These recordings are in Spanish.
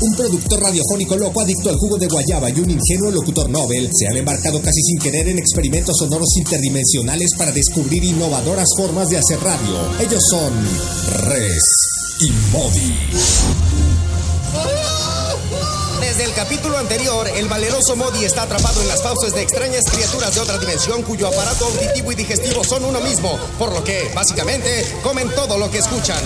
Un productor radiofónico loco adicto al jugo de guayaba y un ingenuo locutor Nobel se han embarcado casi sin querer en experimentos sonoros interdimensionales para descubrir innovadoras formas de hacer radio. Ellos son Res y Modi. Desde el capítulo anterior, el valeroso Modi está atrapado en las fauces de extrañas criaturas de otra dimensión cuyo aparato auditivo y digestivo son uno mismo, por lo que, básicamente, comen todo lo que escuchan.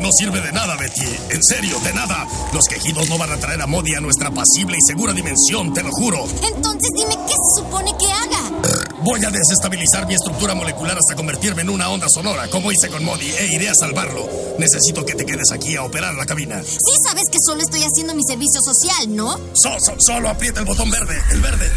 No sirve de nada, Betty. En serio, de nada. Los quejidos no van a traer a Modi a nuestra pasible y segura dimensión, te lo juro. Entonces dime qué se supone que haga. Voy a desestabilizar mi estructura molecular hasta convertirme en una onda sonora, como hice con Modi, e iré a salvarlo. Necesito que te quedes aquí a operar la cabina. Sí sabes que solo estoy haciendo mi servicio social, ¿no? So- so- solo aprieta el botón verde, el verde.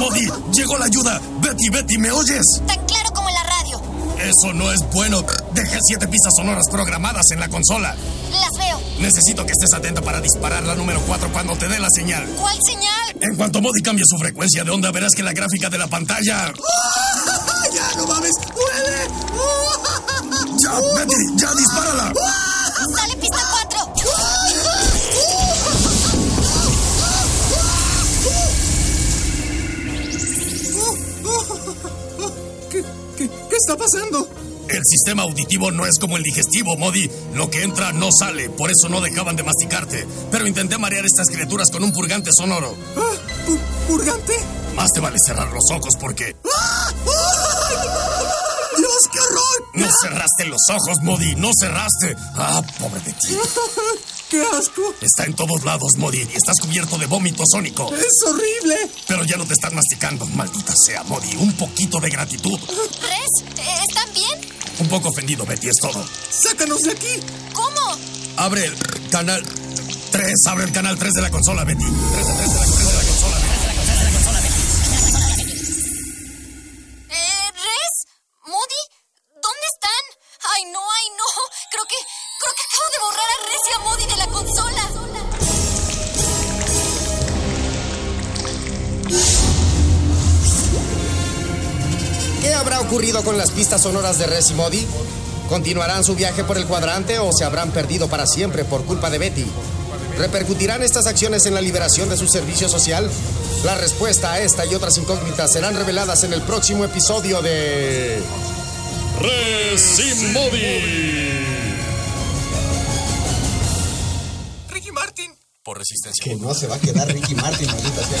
Modi! ¡Llegó la ayuda! ¡Betty, Betty, ¿me oyes? Tan claro como en la radio. Eso no es bueno. Dejé siete pistas sonoras programadas en la consola. Las veo. Necesito que estés atenta para disparar la número 4 cuando te dé la señal. ¿Cuál señal? En cuanto Modi cambie su frecuencia de onda, verás que la gráfica de la pantalla. ¡Ya, no mames! ¡Huele! ¡Ya, Betty! ¡Ya, dispárala! Está pasando? El sistema auditivo no es como el digestivo, Modi. Lo que entra no sale, por eso no dejaban de masticarte. Pero intenté marear estas criaturas con un purgante sonoro. Ah, pu- ¿Purgante? Más te vale cerrar los ojos porque ¡Ah! ¡Ay! ¡Dios, qué horror! no cerraste los ojos, Modi. No cerraste. Ah, pobre de ti. ¡Qué asco! Está en todos lados, Modi, y estás cubierto de vómito sónico. ¡Es horrible! Pero ya no te están masticando, maldita sea, Modi. Un poquito de gratitud. ¿Res? ¿Eh, ¿Están bien? Un poco ofendido, Betty, es todo. ¡Sácanos de aquí! ¿Cómo? Abre el canal 3, abre el canal 3 de la consola, Betty. 3 de 3 de la, 3 de la consola, Betty. Eh, ¿Res? ¿Modi? ¿Dónde están? Ay, no, ay, no. Creo que. Creo que acabo de borrar a Res y a Modi ¿Qué habrá ocurrido con las pistas sonoras de Res y Modi? ¿Continuarán su viaje por el cuadrante o se habrán perdido para siempre por culpa de Betty? ¿Repercutirán estas acciones en la liberación de su servicio social? La respuesta a esta y otras incógnitas serán reveladas en el próximo episodio de... Ricky Martin. Por resistencia. Que no se va a quedar Ricky Martin, maldita sea.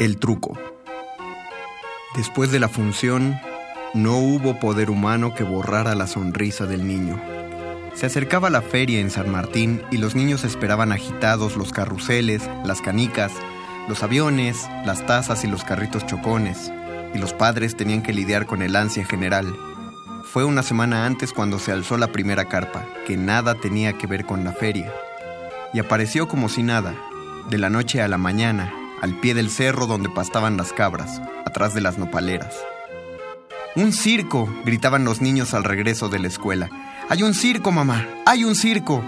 El truco. Después de la función, no hubo poder humano que borrara la sonrisa del niño. Se acercaba la feria en San Martín y los niños esperaban agitados los carruseles, las canicas, los aviones, las tazas y los carritos chocones, y los padres tenían que lidiar con el ansia general. Fue una semana antes cuando se alzó la primera carpa, que nada tenía que ver con la feria. Y apareció como si nada, de la noche a la mañana, al pie del cerro donde pastaban las cabras, atrás de las nopaleras. ¡Un circo! gritaban los niños al regreso de la escuela. ¡Hay un circo, mamá! ¡Hay un circo!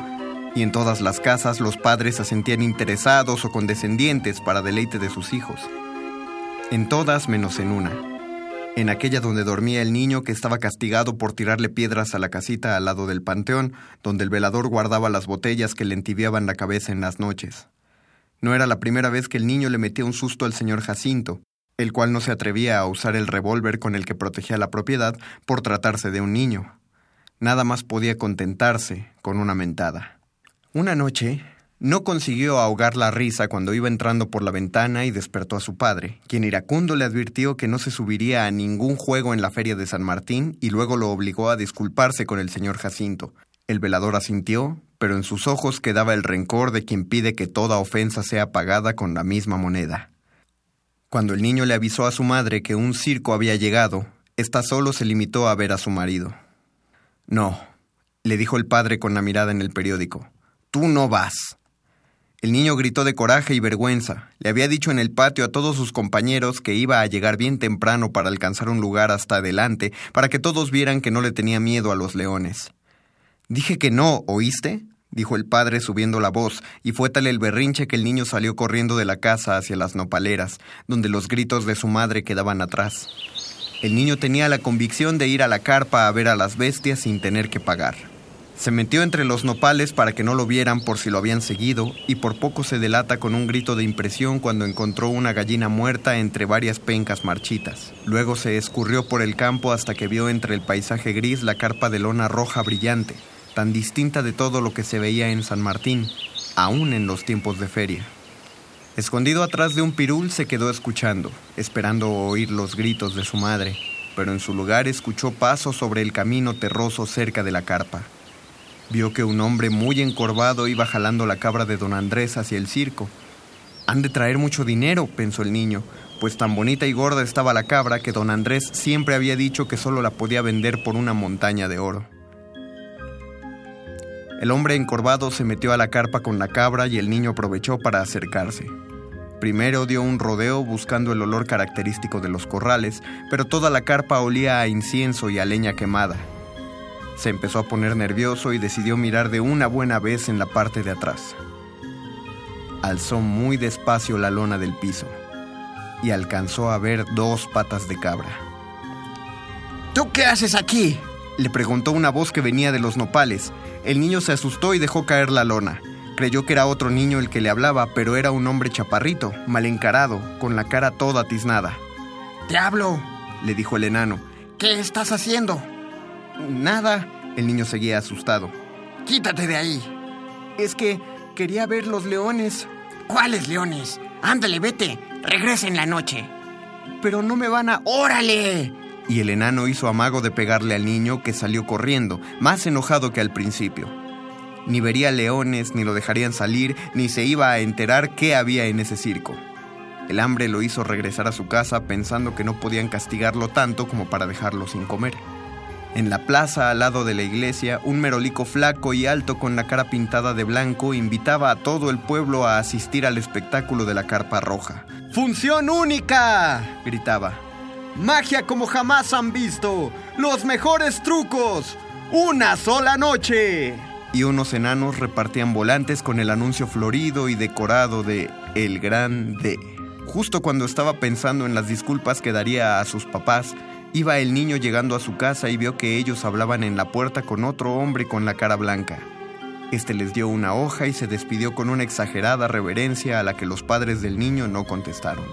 Y en todas las casas los padres se sentían interesados o condescendientes para deleite de sus hijos. En todas menos en una. En aquella donde dormía el niño que estaba castigado por tirarle piedras a la casita al lado del panteón, donde el velador guardaba las botellas que le entibiaban la cabeza en las noches. No era la primera vez que el niño le metía un susto al señor Jacinto, el cual no se atrevía a usar el revólver con el que protegía la propiedad por tratarse de un niño. Nada más podía contentarse con una mentada. Una noche, no consiguió ahogar la risa cuando iba entrando por la ventana y despertó a su padre, quien iracundo le advirtió que no se subiría a ningún juego en la feria de San Martín y luego lo obligó a disculparse con el señor Jacinto. El velador asintió, pero en sus ojos quedaba el rencor de quien pide que toda ofensa sea pagada con la misma moneda. Cuando el niño le avisó a su madre que un circo había llegado, ésta solo se limitó a ver a su marido. No, le dijo el padre con la mirada en el periódico. Tú no vas. El niño gritó de coraje y vergüenza. Le había dicho en el patio a todos sus compañeros que iba a llegar bien temprano para alcanzar un lugar hasta adelante, para que todos vieran que no le tenía miedo a los leones. Dije que no, ¿oíste? Dijo el padre subiendo la voz, y fue tal el berrinche que el niño salió corriendo de la casa hacia las nopaleras, donde los gritos de su madre quedaban atrás. El niño tenía la convicción de ir a la carpa a ver a las bestias sin tener que pagar. Se metió entre los nopales para que no lo vieran por si lo habían seguido, y por poco se delata con un grito de impresión cuando encontró una gallina muerta entre varias pencas marchitas. Luego se escurrió por el campo hasta que vio entre el paisaje gris la carpa de lona roja brillante, tan distinta de todo lo que se veía en San Martín, aún en los tiempos de feria. Escondido atrás de un pirul se quedó escuchando, esperando oír los gritos de su madre, pero en su lugar escuchó pasos sobre el camino terroso cerca de la carpa. Vio que un hombre muy encorvado iba jalando la cabra de don Andrés hacia el circo. Han de traer mucho dinero, pensó el niño, pues tan bonita y gorda estaba la cabra que don Andrés siempre había dicho que solo la podía vender por una montaña de oro. El hombre encorvado se metió a la carpa con la cabra y el niño aprovechó para acercarse. Primero dio un rodeo buscando el olor característico de los corrales, pero toda la carpa olía a incienso y a leña quemada. Se empezó a poner nervioso y decidió mirar de una buena vez en la parte de atrás. Alzó muy despacio la lona del piso y alcanzó a ver dos patas de cabra. ¿Tú qué haces aquí? Le preguntó una voz que venía de los nopales. El niño se asustó y dejó caer la lona. Creyó que era otro niño el que le hablaba, pero era un hombre chaparrito, mal encarado, con la cara toda tiznada. Te hablo, le dijo el enano. ¿Qué estás haciendo? Nada. El niño seguía asustado. Quítate de ahí. Es que quería ver los leones. ¿Cuáles leones? Ándale, vete. Regresa en la noche. Pero no me van a... ¡Órale! Y el enano hizo amago de pegarle al niño que salió corriendo, más enojado que al principio. Ni vería leones, ni lo dejarían salir, ni se iba a enterar qué había en ese circo. El hambre lo hizo regresar a su casa pensando que no podían castigarlo tanto como para dejarlo sin comer. En la plaza al lado de la iglesia, un merolico flaco y alto con la cara pintada de blanco invitaba a todo el pueblo a asistir al espectáculo de la carpa roja. ¡Función única! gritaba. Magia como jamás han visto. Los mejores trucos. Una sola noche. Y unos enanos repartían volantes con el anuncio florido y decorado de El Gran D. Justo cuando estaba pensando en las disculpas que daría a sus papás, iba el niño llegando a su casa y vio que ellos hablaban en la puerta con otro hombre con la cara blanca. Este les dio una hoja y se despidió con una exagerada reverencia a la que los padres del niño no contestaron.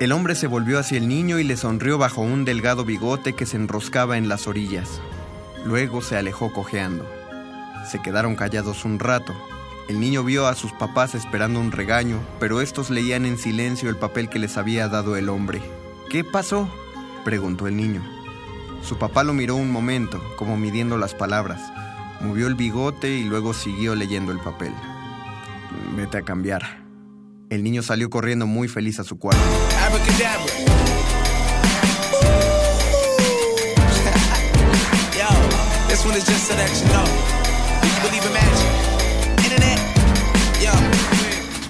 El hombre se volvió hacia el niño y le sonrió bajo un delgado bigote que se enroscaba en las orillas. Luego se alejó cojeando. Se quedaron callados un rato. El niño vio a sus papás esperando un regaño, pero estos leían en silencio el papel que les había dado el hombre. ¿Qué pasó? preguntó el niño. Su papá lo miró un momento, como midiendo las palabras. Movió el bigote y luego siguió leyendo el papel. Vete a cambiar. El niño salió corriendo muy feliz a su cuarto.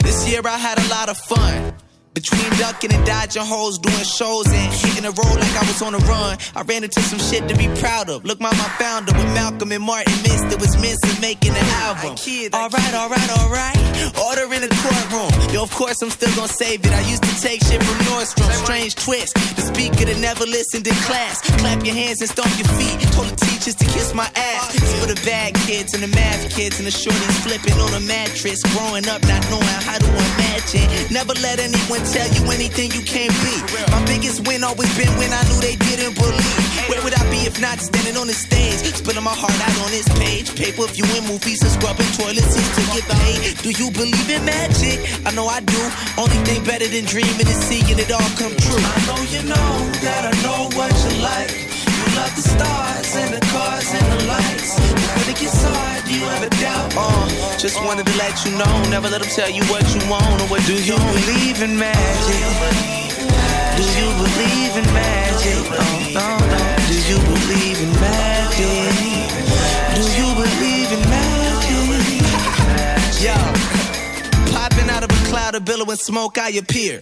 This year I had a lot of fun. Between ducking and dodging holes, doing shows and hitting the road like I was on a run. I ran into some shit to be proud of. Look, mama found it with Malcolm and Martin missed. It was missing making an album. Alright, alright, alright. Order in the courtroom. Yo, of course I'm still gonna save it. I used to take shit from Nordstrom. Strange twist. The speaker that never listened in class. Clap your hands and stomp your feet. Told the teachers to kiss my ass. It's for the bad kids and the math kids and the shorties flipping on a mattress. Growing up not knowing how to imagine. Never let anyone tell you anything you can't be. My biggest win always been when I knew they didn't believe. Where would I be if not standing on the stage? Spilling my heart out on this page. Pay per view movies and scrubbing toilet seats to get paid. Do you believe in magic? I know I do. Only thing better than dreaming is seeing it all come true. I know you know that I know what you like. You love the stars and the cars and the lights. It gets hard, do you ever doubt? Uh, just wanted to let you know. Never let them tell you what you want or what do you believe in magic? Do you believe in magic? Oh, no, no. Do you believe in magic? Do you believe in magic? Yo. Out of a cloud of smoke, I appear.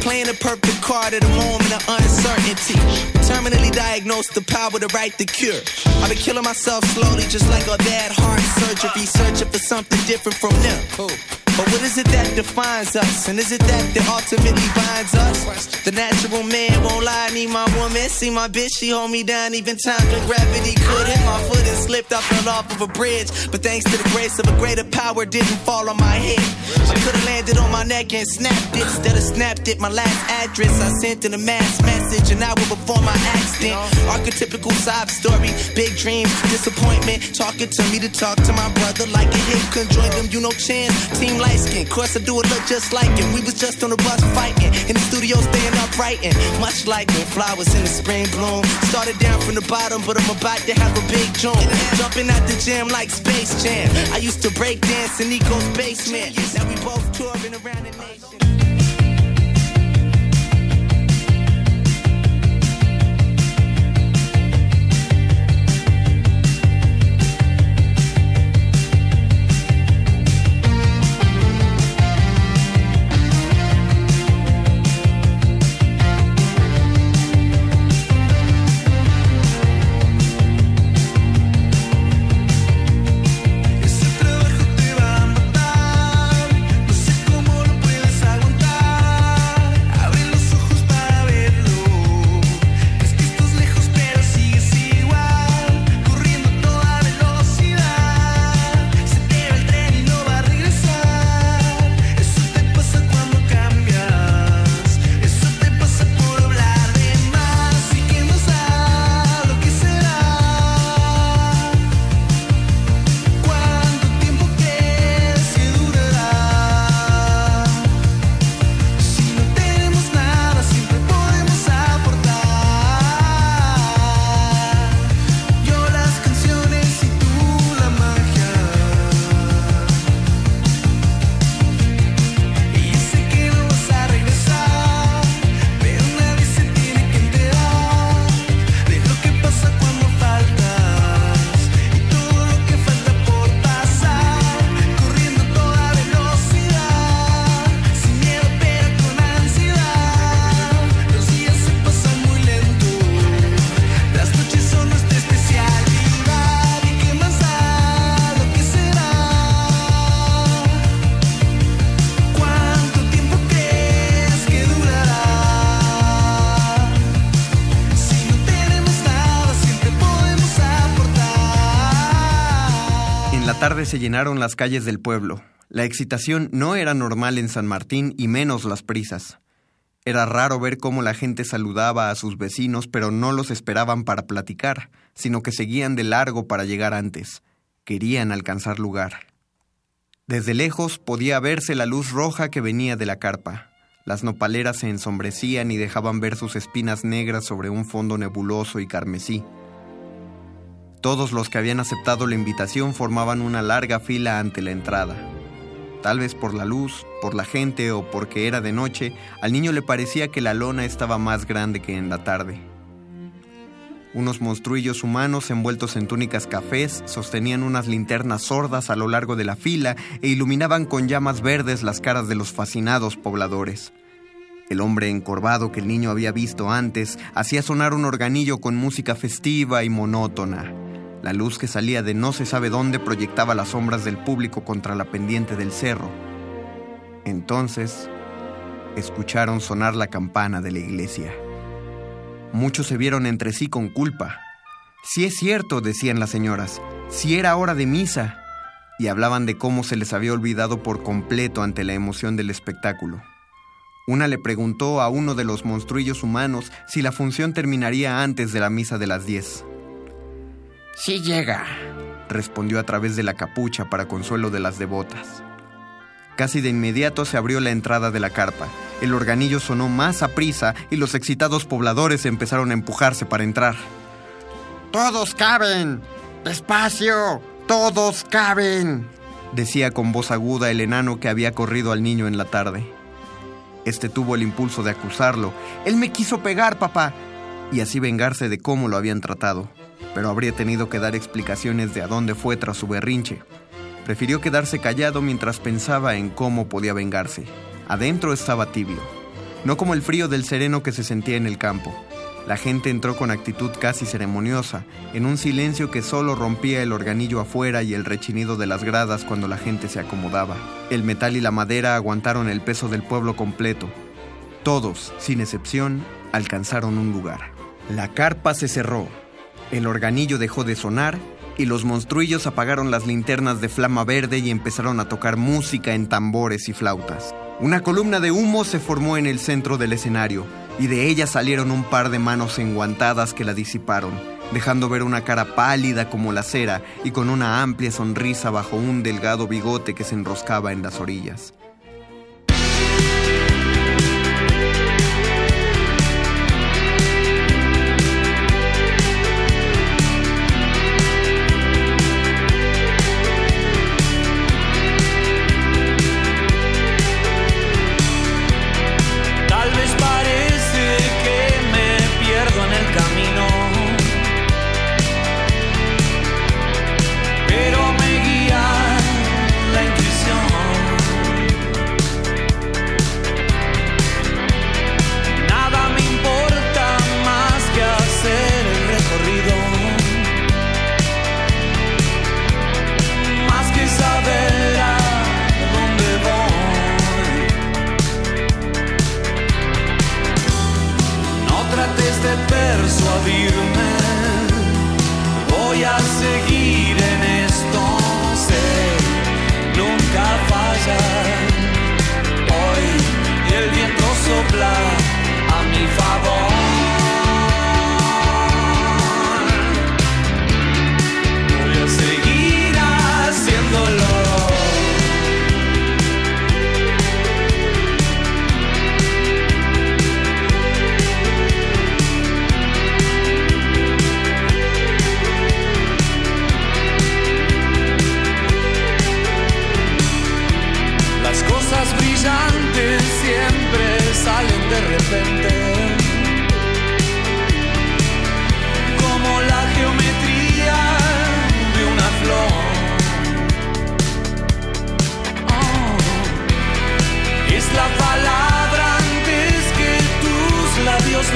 Playing a perfect card at a moment of uncertainty. Terminally diagnosed, the power to write the cure. I've been killing myself slowly, just like a bad heart surgery. Searching for something different from them. But what is it that defines us? And is it that that ultimately binds us? The natural man won't lie, need my woman. See my bitch, she hold me down, even time and gravity couldn't. My foot and slipped, I fell off of a bridge. But thanks to the grace of a greater power, didn't fall on my head. I could've landed on my neck and snapped it. Instead of snapped it, my last address I sent in a mass message, and I will before my accident. Archetypical sob story, big dreams, disappointment. Talking to me to talk to my brother like a hip conjoined them, you know chance. Team light skin, course I do it look just like him. We was just on the bus fighting, in the studio staying up writing. Much like when flowers in the spring bloom. Started down from the bottom, but I'm about to have a big jump. Jumping out the gym like Space Jam. I used to break dance in Nico's basement. Now we both touring around the nation. Se llenaron las calles del pueblo. La excitación no era normal en San Martín y menos las prisas. Era raro ver cómo la gente saludaba a sus vecinos, pero no los esperaban para platicar, sino que seguían de largo para llegar antes. Querían alcanzar lugar. Desde lejos podía verse la luz roja que venía de la carpa. Las nopaleras se ensombrecían y dejaban ver sus espinas negras sobre un fondo nebuloso y carmesí. Todos los que habían aceptado la invitación formaban una larga fila ante la entrada. Tal vez por la luz, por la gente o porque era de noche, al niño le parecía que la lona estaba más grande que en la tarde. Unos monstruillos humanos envueltos en túnicas cafés sostenían unas linternas sordas a lo largo de la fila e iluminaban con llamas verdes las caras de los fascinados pobladores. El hombre encorvado que el niño había visto antes hacía sonar un organillo con música festiva y monótona. La luz que salía de no se sabe dónde proyectaba las sombras del público contra la pendiente del cerro. Entonces, escucharon sonar la campana de la iglesia. Muchos se vieron entre sí con culpa. Si es cierto, decían las señoras, si era hora de misa, y hablaban de cómo se les había olvidado por completo ante la emoción del espectáculo. Una le preguntó a uno de los monstruillos humanos si la función terminaría antes de la misa de las diez. Sí llega, respondió a través de la capucha para consuelo de las devotas. Casi de inmediato se abrió la entrada de la carpa. El organillo sonó más a prisa y los excitados pobladores empezaron a empujarse para entrar. ¡Todos caben! ¡Despacio! ¡Todos caben! decía con voz aguda el enano que había corrido al niño en la tarde. Este tuvo el impulso de acusarlo. Él me quiso pegar, papá. Y así vengarse de cómo lo habían tratado pero habría tenido que dar explicaciones de a dónde fue tras su berrinche. Prefirió quedarse callado mientras pensaba en cómo podía vengarse. Adentro estaba tibio, no como el frío del sereno que se sentía en el campo. La gente entró con actitud casi ceremoniosa, en un silencio que solo rompía el organillo afuera y el rechinido de las gradas cuando la gente se acomodaba. El metal y la madera aguantaron el peso del pueblo completo. Todos, sin excepción, alcanzaron un lugar. La carpa se cerró, el organillo dejó de sonar y los monstruillos apagaron las linternas de flama verde y empezaron a tocar música en tambores y flautas. Una columna de humo se formó en el centro del escenario y de ella salieron un par de manos enguantadas que la disiparon, dejando ver una cara pálida como la cera y con una amplia sonrisa bajo un delgado bigote que se enroscaba en las orillas.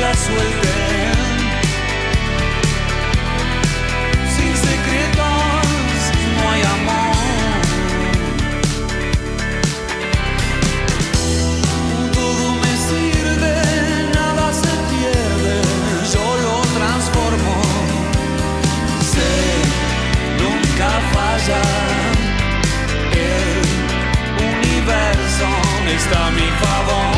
la suelten. Sin secretos no hay amor. Todo me sirve, nada se pierde, yo lo transformo. Sé, nunca falla. El universo está a mi favor.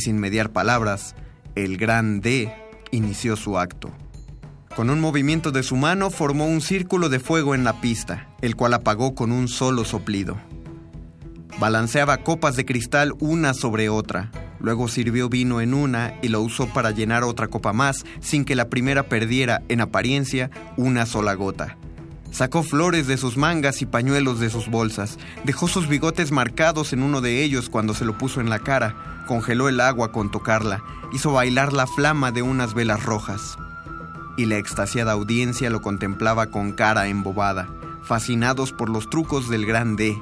Sin mediar palabras, el gran D inició su acto. Con un movimiento de su mano formó un círculo de fuego en la pista, el cual apagó con un solo soplido. Balanceaba copas de cristal una sobre otra, luego sirvió vino en una y lo usó para llenar otra copa más sin que la primera perdiera, en apariencia, una sola gota. Sacó flores de sus mangas y pañuelos de sus bolsas, dejó sus bigotes marcados en uno de ellos cuando se lo puso en la cara, congeló el agua con tocarla, hizo bailar la flama de unas velas rojas. Y la extasiada audiencia lo contemplaba con cara embobada, fascinados por los trucos del gran D.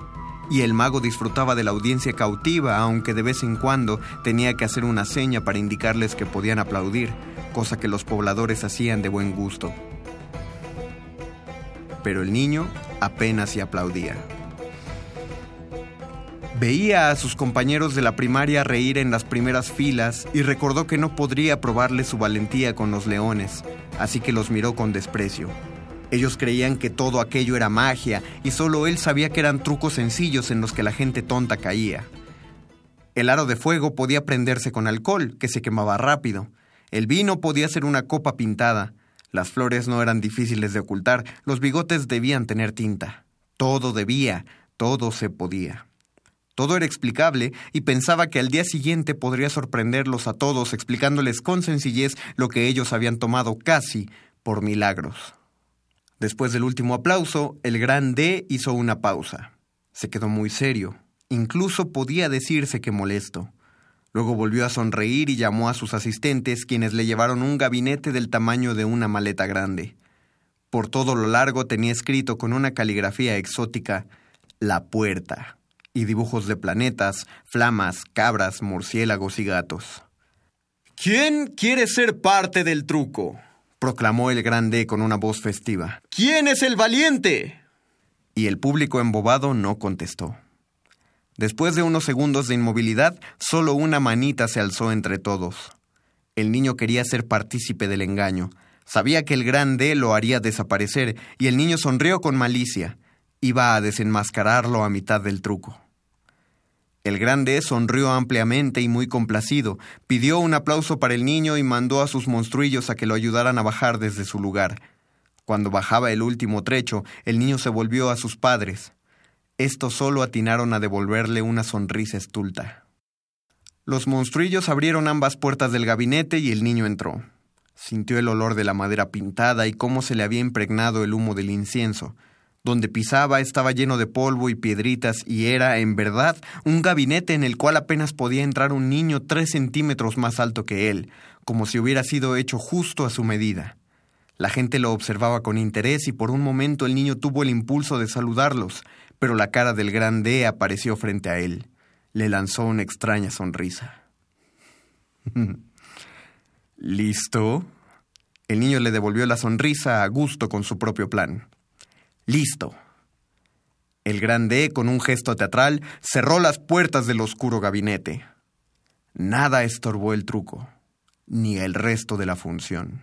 Y el mago disfrutaba de la audiencia cautiva, aunque de vez en cuando tenía que hacer una seña para indicarles que podían aplaudir, cosa que los pobladores hacían de buen gusto pero el niño apenas se aplaudía. Veía a sus compañeros de la primaria reír en las primeras filas y recordó que no podría probarle su valentía con los leones, así que los miró con desprecio. Ellos creían que todo aquello era magia y solo él sabía que eran trucos sencillos en los que la gente tonta caía. El aro de fuego podía prenderse con alcohol, que se quemaba rápido. El vino podía ser una copa pintada. Las flores no eran difíciles de ocultar, los bigotes debían tener tinta. Todo debía, todo se podía. Todo era explicable y pensaba que al día siguiente podría sorprenderlos a todos explicándoles con sencillez lo que ellos habían tomado casi por milagros. Después del último aplauso, el gran D hizo una pausa. Se quedó muy serio. Incluso podía decirse que molesto. Luego volvió a sonreír y llamó a sus asistentes, quienes le llevaron un gabinete del tamaño de una maleta grande. Por todo lo largo tenía escrito con una caligrafía exótica La puerta y dibujos de planetas, flamas, cabras, murciélagos y gatos. ¿Quién quiere ser parte del truco? proclamó el grande con una voz festiva. ¿Quién es el valiente? Y el público embobado no contestó. Después de unos segundos de inmovilidad, solo una manita se alzó entre todos. El niño quería ser partícipe del engaño. Sabía que el gran D lo haría desaparecer, y el niño sonrió con malicia. Iba a desenmascararlo a mitad del truco. El grande sonrió ampliamente y muy complacido, pidió un aplauso para el niño y mandó a sus monstruillos a que lo ayudaran a bajar desde su lugar. Cuando bajaba el último trecho, el niño se volvió a sus padres. Estos solo atinaron a devolverle una sonrisa estulta. Los monstruillos abrieron ambas puertas del gabinete y el niño entró. Sintió el olor de la madera pintada y cómo se le había impregnado el humo del incienso. Donde pisaba estaba lleno de polvo y piedritas y era, en verdad, un gabinete en el cual apenas podía entrar un niño tres centímetros más alto que él, como si hubiera sido hecho justo a su medida. La gente lo observaba con interés y por un momento el niño tuvo el impulso de saludarlos, pero la cara del grande apareció frente a él. Le lanzó una extraña sonrisa. ¿Listo? El niño le devolvió la sonrisa a gusto con su propio plan. Listo. El grande, con un gesto teatral, cerró las puertas del oscuro gabinete. Nada estorbó el truco, ni el resto de la función.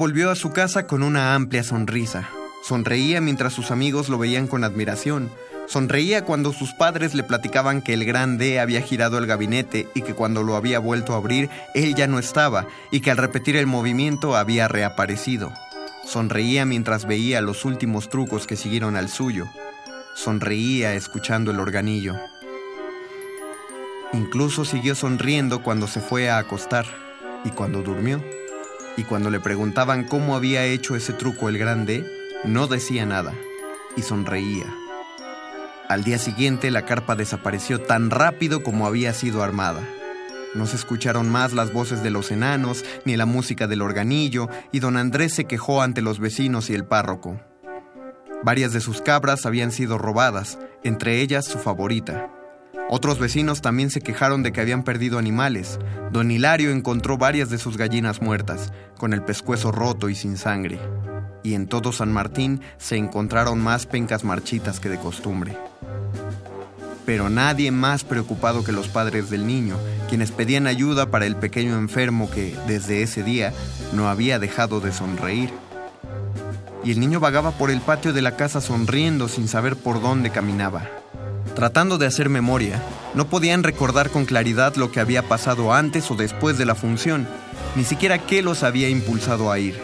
Volvió a su casa con una amplia sonrisa. Sonreía mientras sus amigos lo veían con admiración. Sonreía cuando sus padres le platicaban que el gran D había girado el gabinete y que cuando lo había vuelto a abrir, él ya no estaba y que al repetir el movimiento había reaparecido. Sonreía mientras veía los últimos trucos que siguieron al suyo. Sonreía escuchando el organillo. Incluso siguió sonriendo cuando se fue a acostar y cuando durmió. Y cuando le preguntaban cómo había hecho ese truco el grande, no decía nada y sonreía. Al día siguiente la carpa desapareció tan rápido como había sido armada. No se escucharon más las voces de los enanos ni la música del organillo y don Andrés se quejó ante los vecinos y el párroco. Varias de sus cabras habían sido robadas, entre ellas su favorita. Otros vecinos también se quejaron de que habían perdido animales. Don Hilario encontró varias de sus gallinas muertas, con el pescuezo roto y sin sangre. Y en todo San Martín se encontraron más pencas marchitas que de costumbre. Pero nadie más preocupado que los padres del niño, quienes pedían ayuda para el pequeño enfermo que, desde ese día, no había dejado de sonreír. Y el niño vagaba por el patio de la casa sonriendo sin saber por dónde caminaba. Tratando de hacer memoria, no podían recordar con claridad lo que había pasado antes o después de la función, ni siquiera qué los había impulsado a ir.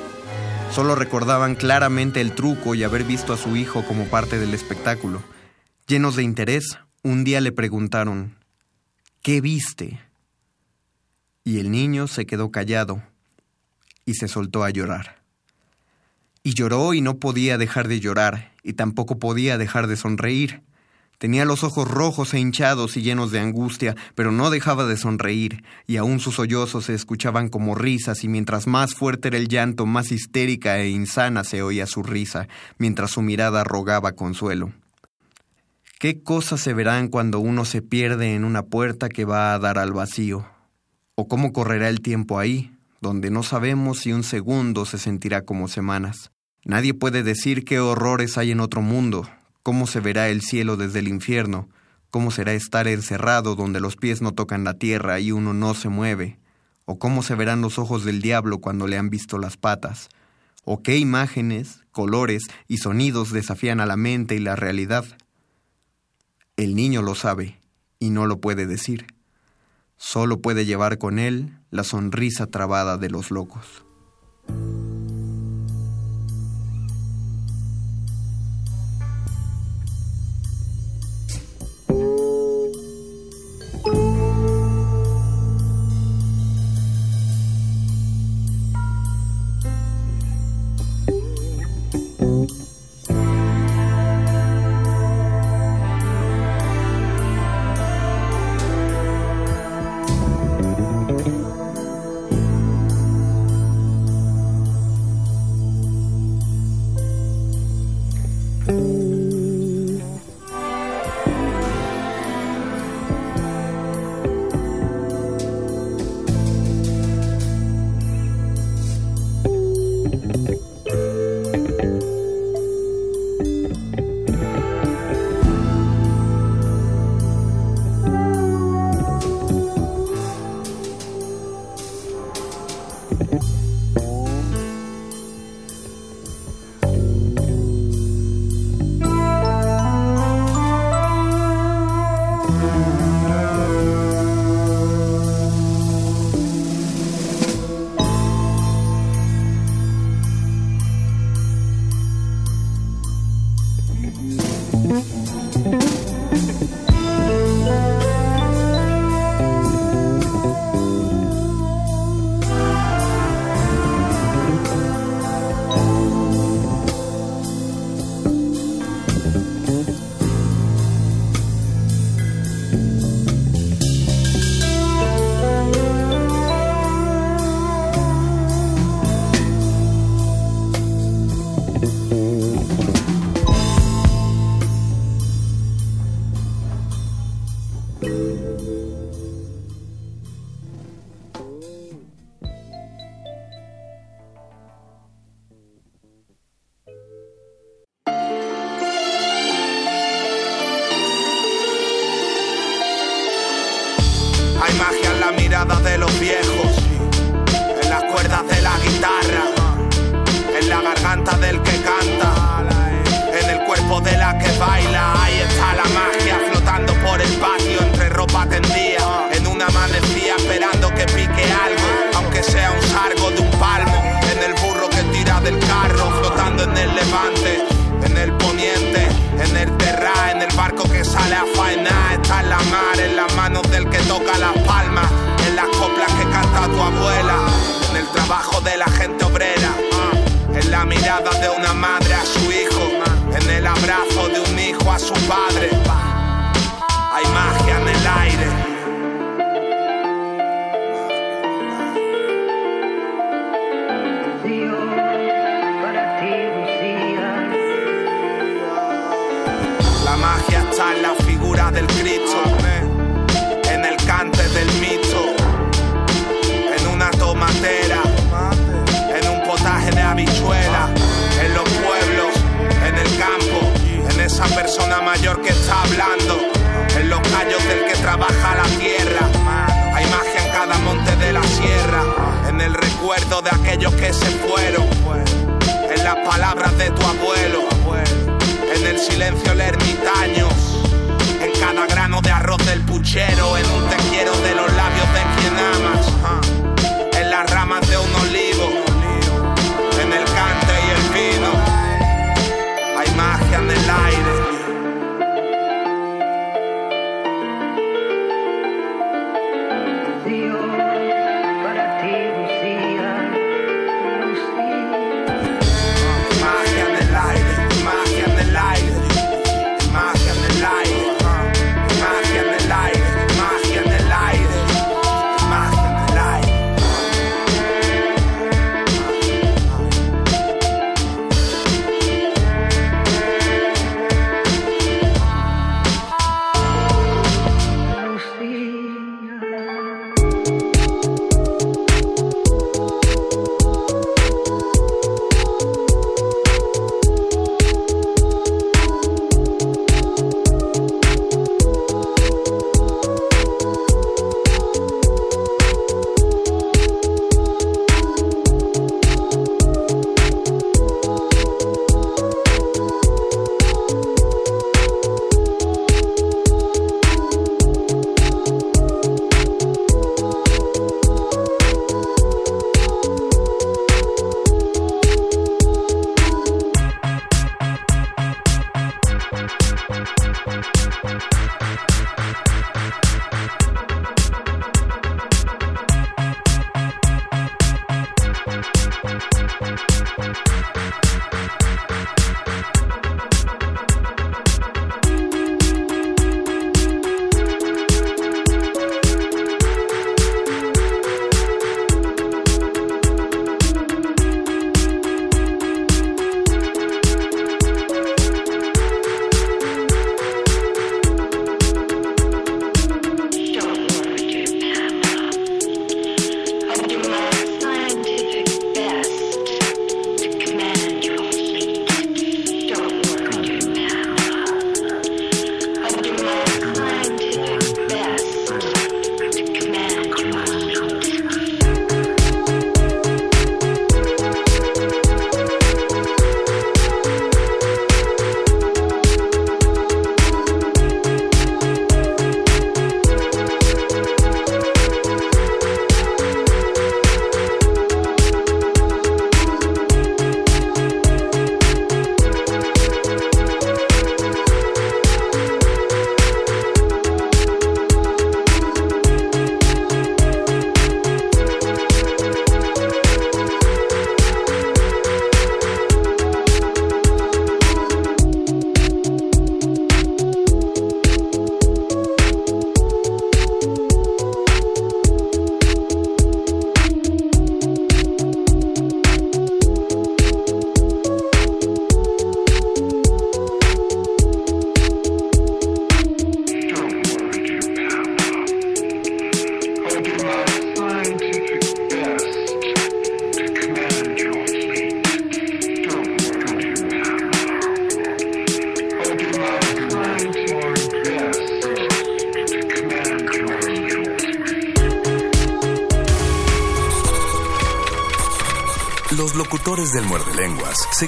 Solo recordaban claramente el truco y haber visto a su hijo como parte del espectáculo. Llenos de interés, un día le preguntaron, ¿qué viste? Y el niño se quedó callado y se soltó a llorar. Y lloró y no podía dejar de llorar, y tampoco podía dejar de sonreír. Tenía los ojos rojos e hinchados y llenos de angustia, pero no dejaba de sonreír, y aún sus sollozos se escuchaban como risas, y mientras más fuerte era el llanto, más histérica e insana se oía su risa, mientras su mirada rogaba consuelo. ¿Qué cosas se verán cuando uno se pierde en una puerta que va a dar al vacío? ¿O cómo correrá el tiempo ahí, donde no sabemos si un segundo se sentirá como semanas? Nadie puede decir qué horrores hay en otro mundo, cómo se verá el cielo desde el infierno, cómo será estar encerrado donde los pies no tocan la tierra y uno no se mueve, o cómo se verán los ojos del diablo cuando le han visto las patas, o qué imágenes, colores y sonidos desafían a la mente y la realidad. El niño lo sabe y no lo puede decir. Solo puede llevar con él la sonrisa trabada de los locos.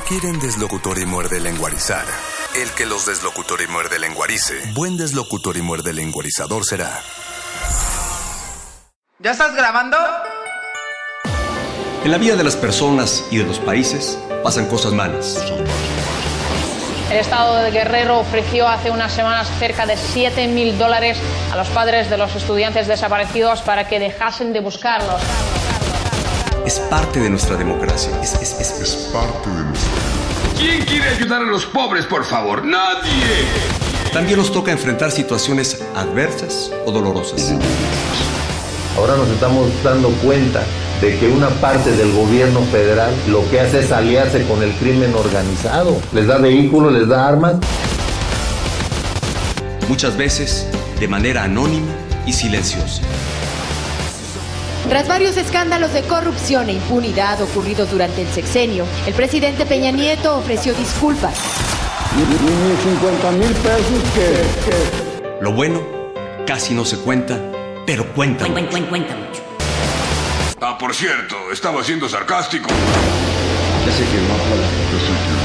Quieren deslocutor y muerde lenguarizar. El que los deslocutor y muerde lenguarice, buen deslocutor y muerde lenguarizador será. ¿Ya estás grabando? En la vida de las personas y de los países pasan cosas malas. El Estado de Guerrero ofreció hace unas semanas cerca de 7 mil dólares a los padres de los estudiantes desaparecidos para que dejasen de buscarlos. Es parte de nuestra democracia. Es, es, es, es parte de nuestra ¿Quién quiere ayudar a los pobres, por favor? ¡Nadie! También nos toca enfrentar situaciones adversas o dolorosas. Ahora nos estamos dando cuenta de que una parte del gobierno federal lo que hace es aliarse con el crimen organizado. Les da vehículos, les da armas. Muchas veces de manera anónima y silenciosa. Tras varios escándalos de corrupción e impunidad ocurridos durante el sexenio, el presidente Peña Nieto ofreció disculpas. Ni 50 mil pesos que, Lo bueno casi no se cuenta, pero cuenta. Cuenta, cuenta, cuenta mucho. Ah, por cierto, estaba siendo sarcástico. Ya sé que no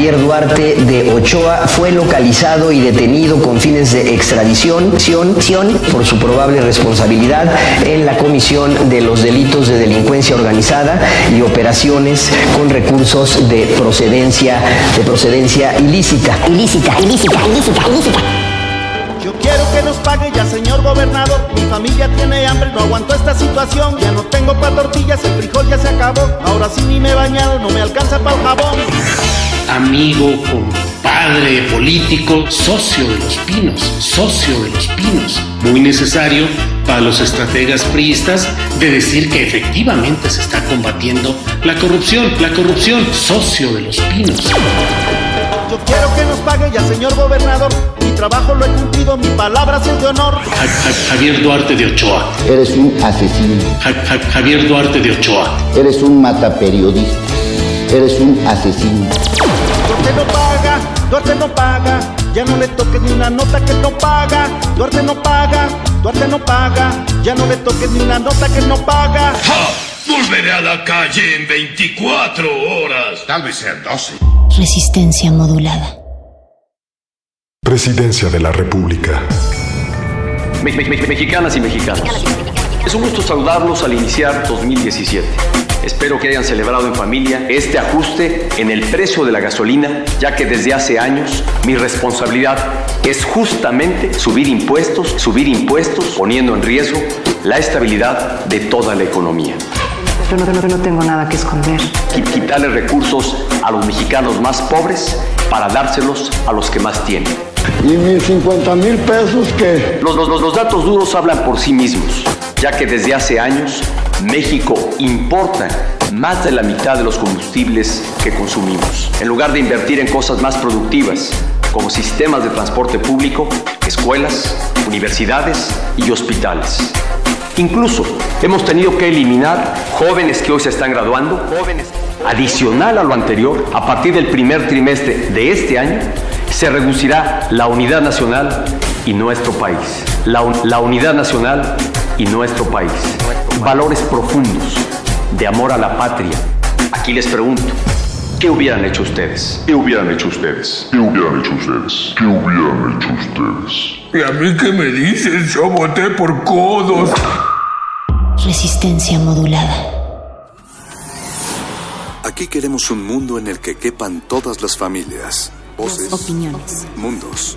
Javier Duarte de Ochoa fue localizado y detenido con fines de extradición por su probable responsabilidad en la comisión de los delitos de delincuencia organizada y operaciones con recursos de procedencia de procedencia ilícita. Ilícita, ilícita, ilícita, ilícita. Yo quiero que nos pague ya, señor gobernador. Mi familia tiene hambre, no aguanto esta situación. Ya no tengo para tortillas, el frijol ya se acabó. Ahora sí ni me he bañado, no me alcanza para el jabón. Amigo, compadre, político, socio de los pinos, socio de los pinos. Muy necesario para los estrategas priistas de decir que efectivamente se está combatiendo la corrupción, la corrupción, socio de los pinos. Yo quiero que nos pague ya, señor gobernador. Mi trabajo lo he cumplido, mi palabra es de honor. Ja- Ja- Javier Duarte de Ochoa. Eres un asesino. Ja- Ja- Javier Duarte de Ochoa. Eres un mataperiodista. Eres un asesino. Duarte no paga. Ya no le toques ni una nota que no paga. Duarte no paga, Duarte no paga. Ya no le toques ni una nota que no paga. Volveré a la calle en 24 horas. Tal vez sean 12. Resistencia modulada. Presidencia de la República. Me- me- me- mexicanas y mexicanos. Es un gusto saludarlos al iniciar 2017. Espero que hayan celebrado en familia este ajuste en el precio de la gasolina, ya que desde hace años mi responsabilidad es justamente subir impuestos, subir impuestos, poniendo en riesgo la estabilidad de toda la economía. Yo no, no- no tengo nada que esconder. Qui- Quitarle recursos a los mexicanos más pobres para dárselos a los que más tienen. ¿Y mis 50 mil pesos qué? Los, los- los- los datos duros hablan por sí mismos, ya que desde hace años México importa más de la mitad de los combustibles que consumimos. En lugar de invertir en cosas más productivas, como sistemas de transporte público, escuelas, universidades y hospitales. Incluso hemos tenido que eliminar jóvenes que hoy se están graduando, jóvenes. Adicional a lo anterior, a partir del primer trimestre de este año, se reducirá la unidad nacional y nuestro país. La, un- la unidad nacional y nuestro país. Valores profundos de amor a la patria. Aquí les pregunto, ¿qué hubieran hecho ustedes? ¿Qué hubieran hecho ustedes? ¿Qué hubieran hecho ustedes? ¿Qué hubieran hecho ustedes? ¿Y a mí qué me dicen? Yo voté por codos. Resistencia modulada. Aquí queremos un mundo en el que quepan todas las familias, voces, Opiniones. mundos.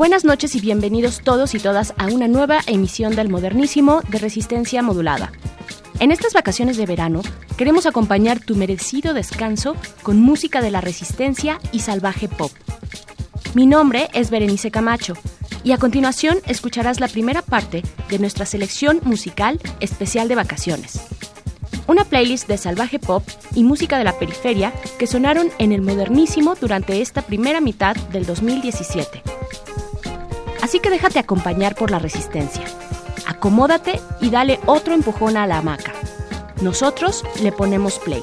Buenas noches y bienvenidos todos y todas a una nueva emisión del Modernísimo de Resistencia Modulada. En estas vacaciones de verano queremos acompañar tu merecido descanso con música de la resistencia y salvaje pop. Mi nombre es Berenice Camacho y a continuación escucharás la primera parte de nuestra selección musical especial de vacaciones. Una playlist de salvaje pop y música de la periferia que sonaron en el modernísimo durante esta primera mitad del 2017. Así que déjate acompañar por la resistencia. Acomódate y dale otro empujón a la hamaca. Nosotros le ponemos play.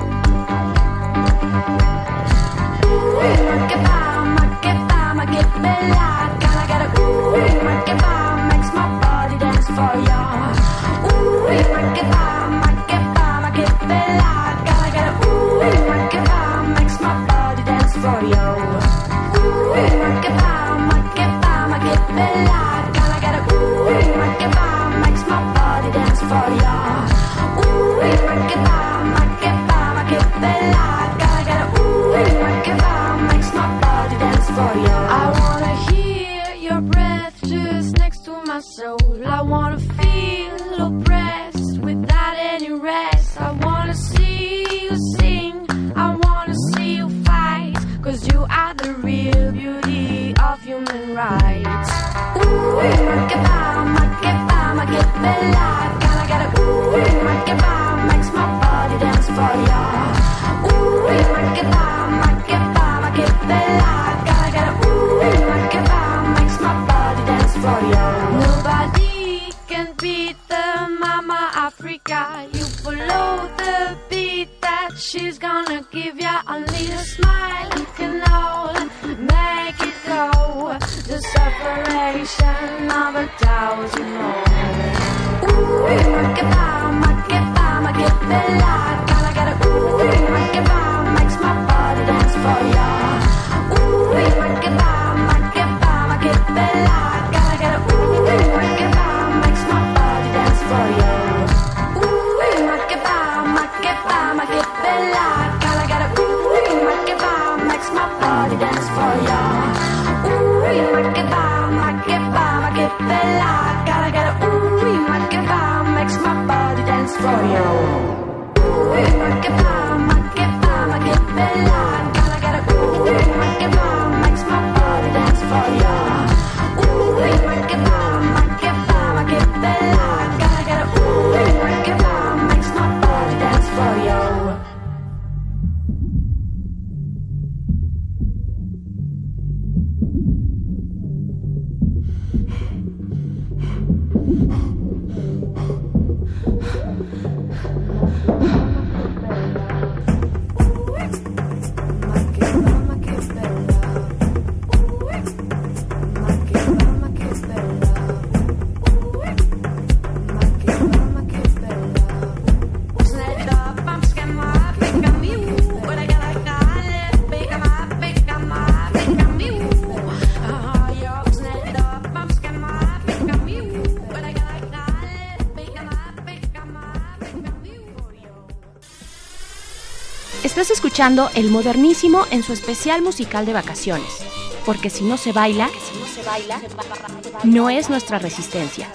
me light. Can I get a ooh in my kebab? Makes my body dance for you. El Modernísimo en su especial musical de vacaciones, porque si no se baila, no es nuestra resistencia.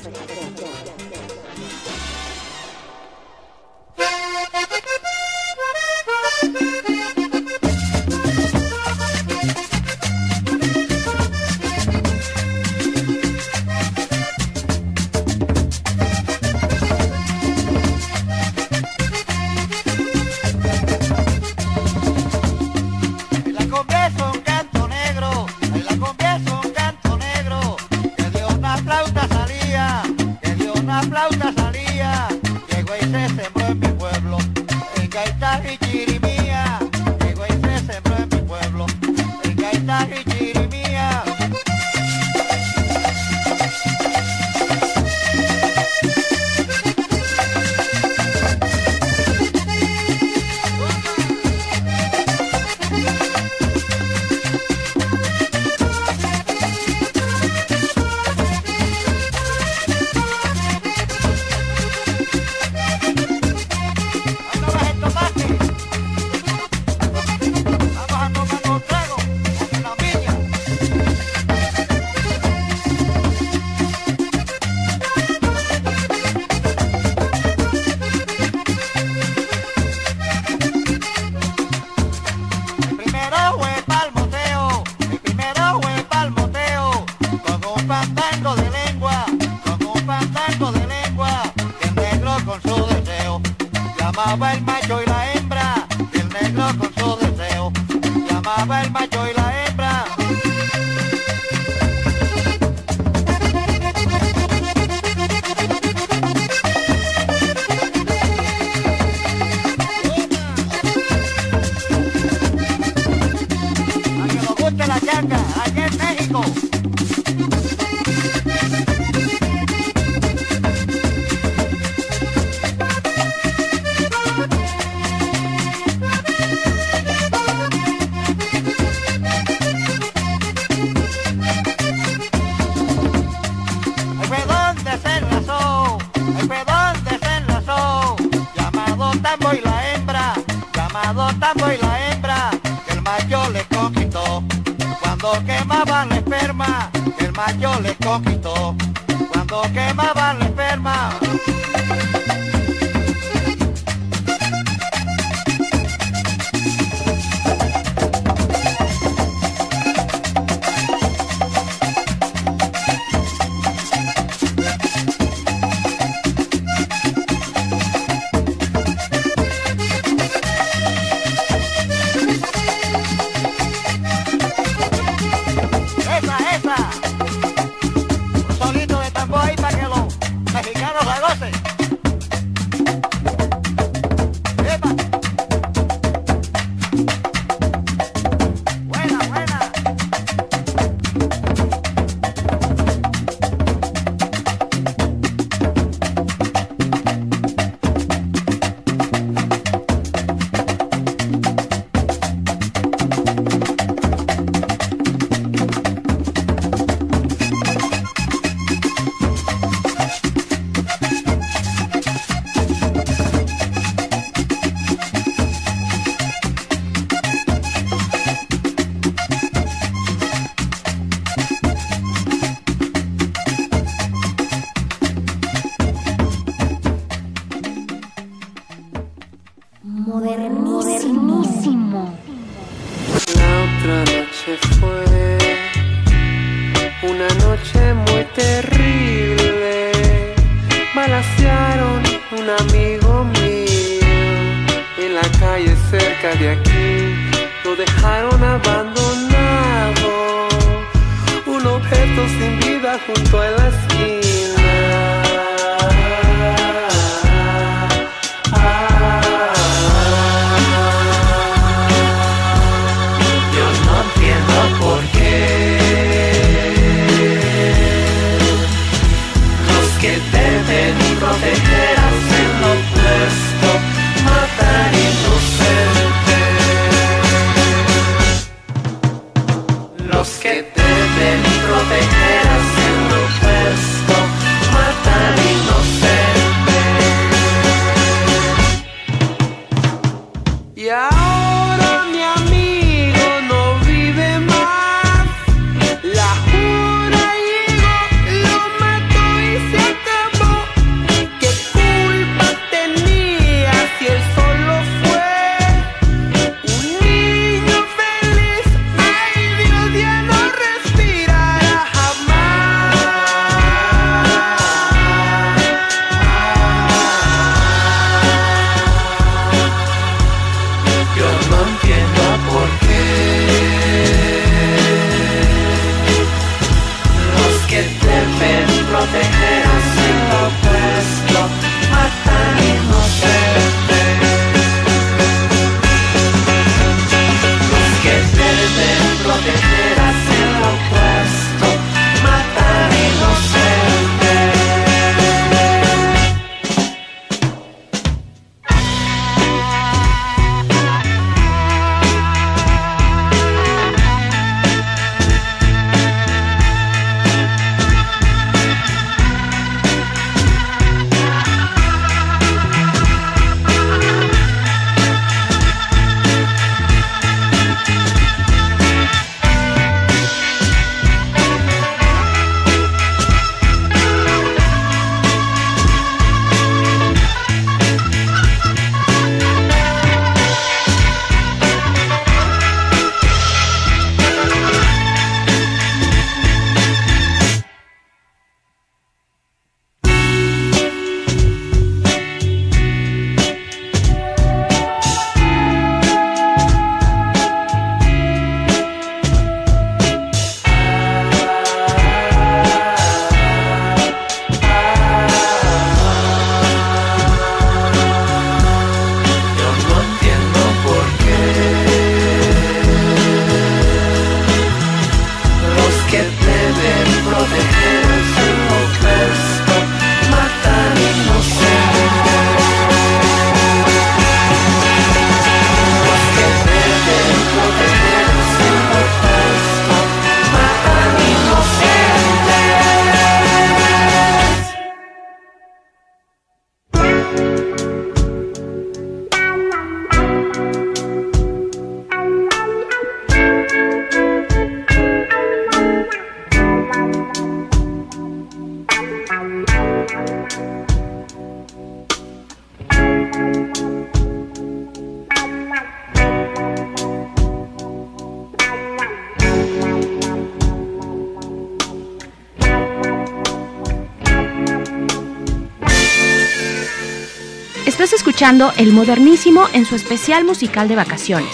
Escuchando El Modernísimo en su especial musical de vacaciones,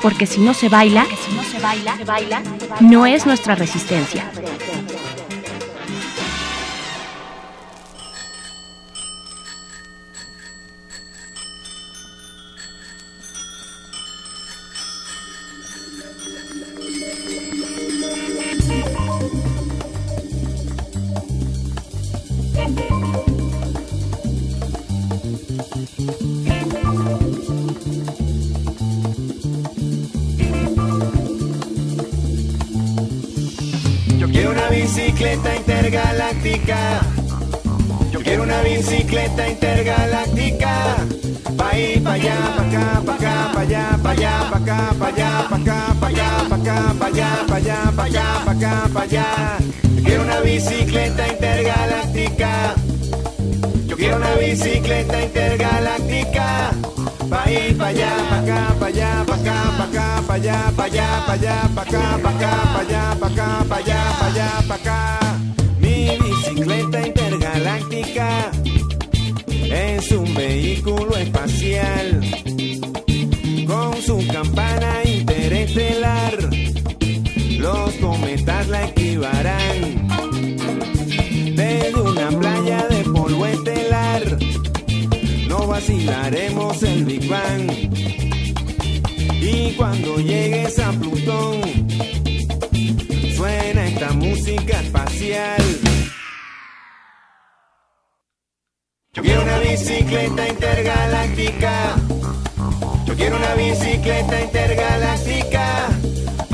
porque si no se baila, si no se baila, se baila, no es nuestra resistencia.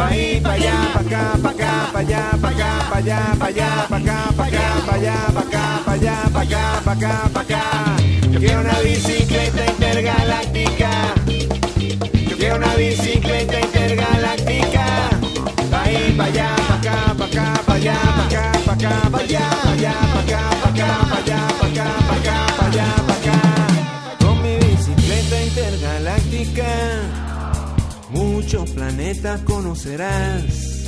Pa' ir pa' allá, pa' acá, pa' acá, pa' allá, pa' acá, pa' allá, pa' allá, pa' acá, pa' acá, pa' allá, pa' acá, pa' allá, pa' acá, pa' acá, pa' acá. Yo quiero una bicicleta intergaláctica. Yo quiero una bicicleta intergaláctica. Pa' ir pa' allá, pa' acá, pa' acá, pa' allá, pa' acá, pa' acá, pa' allá, pa' allá, pa' acá, pa' acá, pa' allá, pa' acá, pa' acá, pa' allá, pa' acá. Con mi bicicleta intergaláctica, muchos planetas conocerás.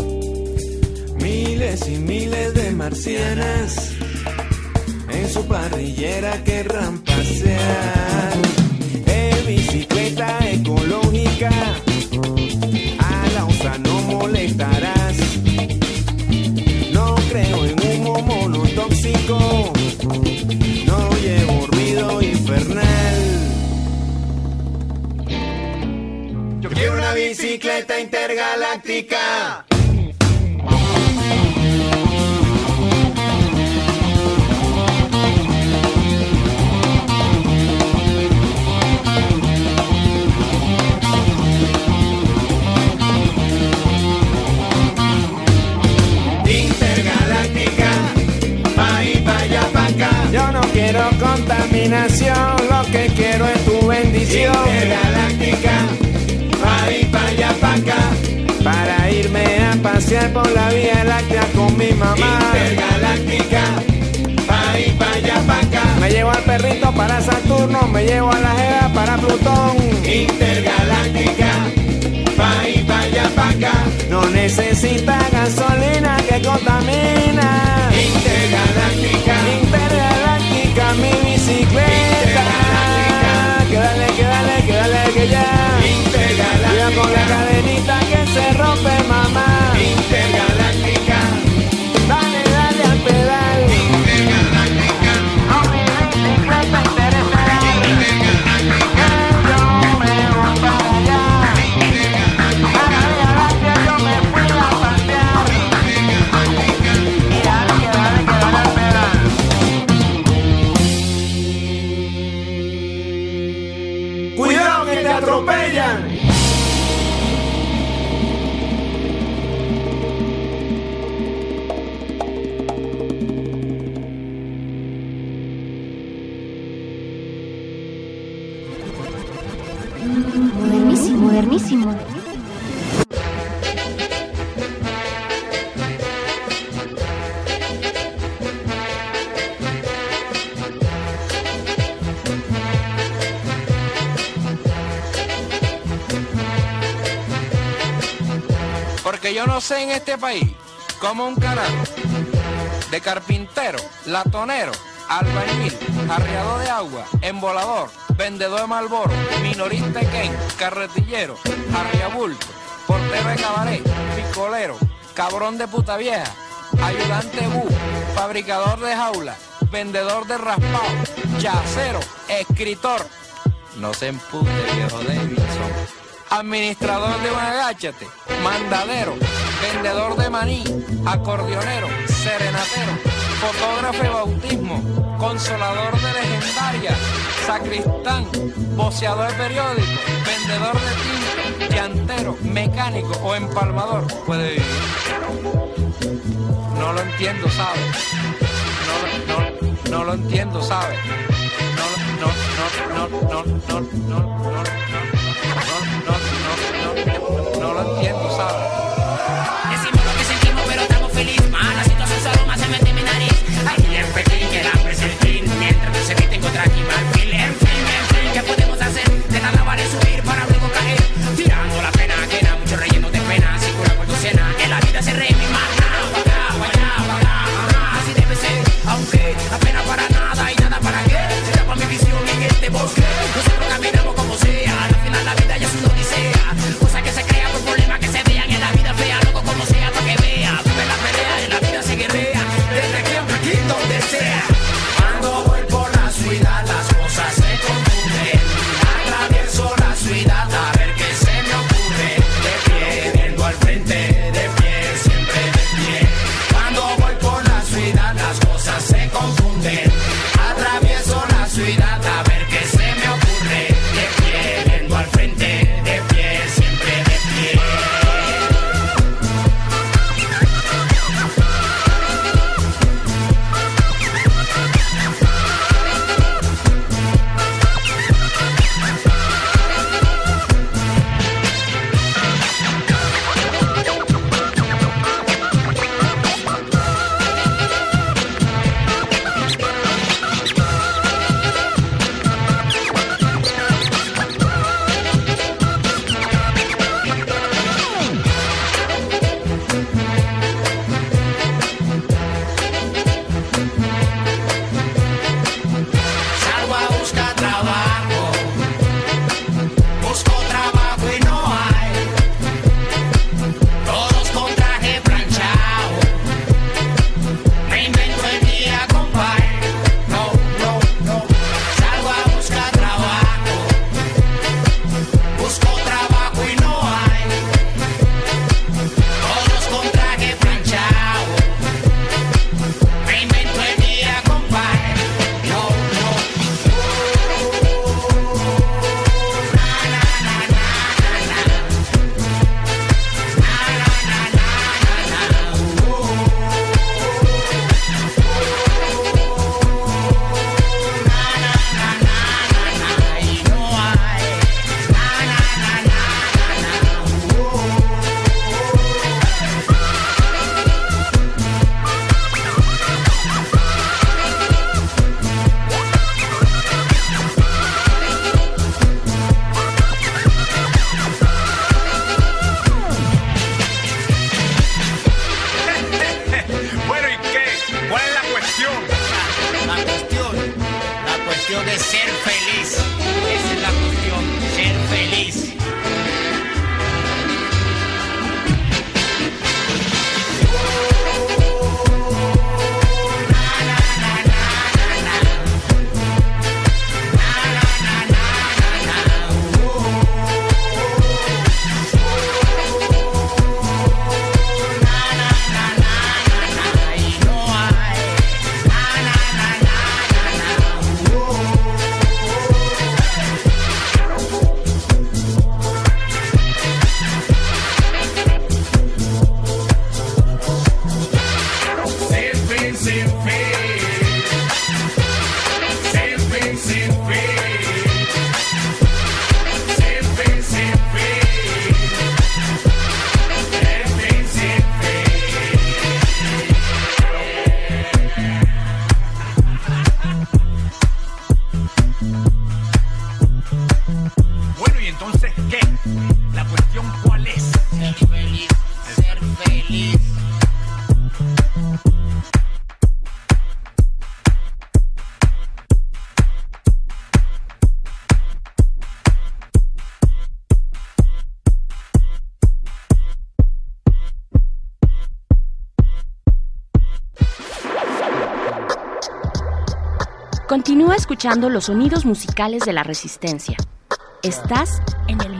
Miles y miles de marcianas en su parrillera querrán pasear. En bicicleta ecológica, a la osa no molestarás. No creo en humo monotóxico, no llevo ruido infernal. Quiero una bicicleta intergaláctica. Yo no quiero contaminación, lo que quiero es tu bendición. Intergaláctica, pasear por la Vía Láctea con mi mamá. Intergaláctica, pa' y pa' allá, pa' acá. Me llevo al perrito para Saturno, me llevo a la Jera para Plutón. Intergaláctica, pa' y pa' allá, pa' acá. No necesita gasolina que contamina. Intergaláctica, intergaláctica, mi bicicleta. Que dale, que dale, que dale, que ya. Intergaláctica. Cuidado con la cadenita que se rompe, En este país cómo un carajo de carpintero, latonero, albañil, arriador de agua, embolador, vendedor de malboro, minorista Ken, carretillero, arriabulto, portero de cabaret, picolero, cabrón de puta vieja, ayudante bu, fabricador de jaula, vendedor de raspado, yacero, escritor. No se empute, viejo Davidson. Administrador de un agáchate, mandadero, vendedor de maní, acordeonero, serenatero, fotógrafo de bautismo, consolador de legendaria, sacristán, voceador de periódico, vendedor de tinta, llantero, mecánico o empalmador puede vivir. No lo entiendo, ¿sabe? No, no, no lo entiendo, ¿sabe? No, lo- no, no, no, no, no, no, no, no, no, no, no, no lo entiendo, ¿sabe? Continúa escuchando los sonidos musicales de la resistencia. Estás en el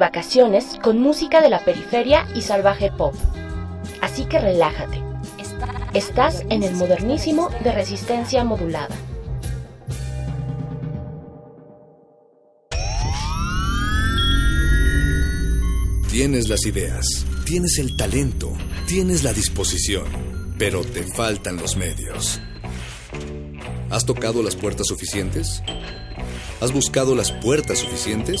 vacaciones con música de la periferia y salvaje pop. Así que relájate. Estás en el modernísimo de resistencia modulada. Tienes las ideas, tienes el talento, tienes la disposición, pero te faltan los medios. ¿Has tocado las puertas suficientes? ¿Has buscado las puertas suficientes?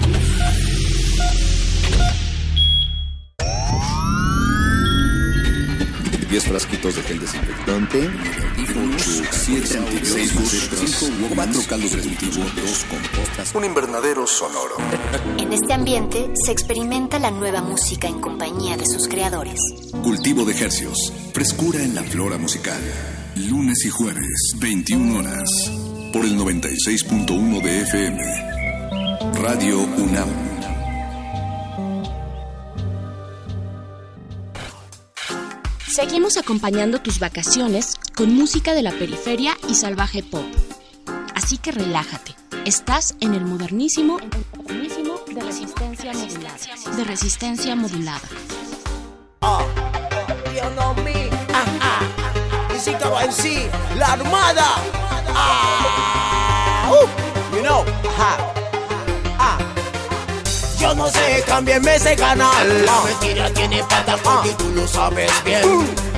Frasquitos de gel desinfectante, 8, 7 antibióticos, 5 4 caldos de cultivo, 2 compostas, un invernadero sonoro. En este ambiente se experimenta la nueva música en compañía de sus creadores. Cultivo de hercios, frescura en la flora musical. Lunes y jueves, 21 horas, por el 96.1 de FM. Radio UNAM. Seguimos acompañando tus vacaciones con música de la periferia y salvaje pop. Así que relájate. Estás en el modernísimo, modernísimo de resistencia modulada. De resistencia modulada. You know me, ah, ah. La armada. Ah, uh, you know. Ah. Yo no sé, cámbienme ese canal. La mentira tiene patas y tú lo sabes bien.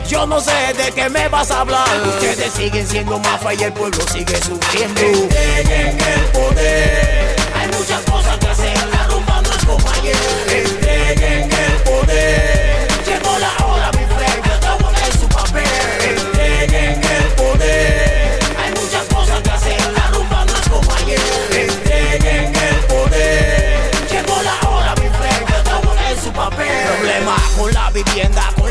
Yo no sé de qué me vas a hablar. Ustedes siguen siendo mafia y el pueblo sigue sufriendo. Entreguen el poder. Hay muchas cosas que hacer. La rumba no es como ayer. Con la vivienda.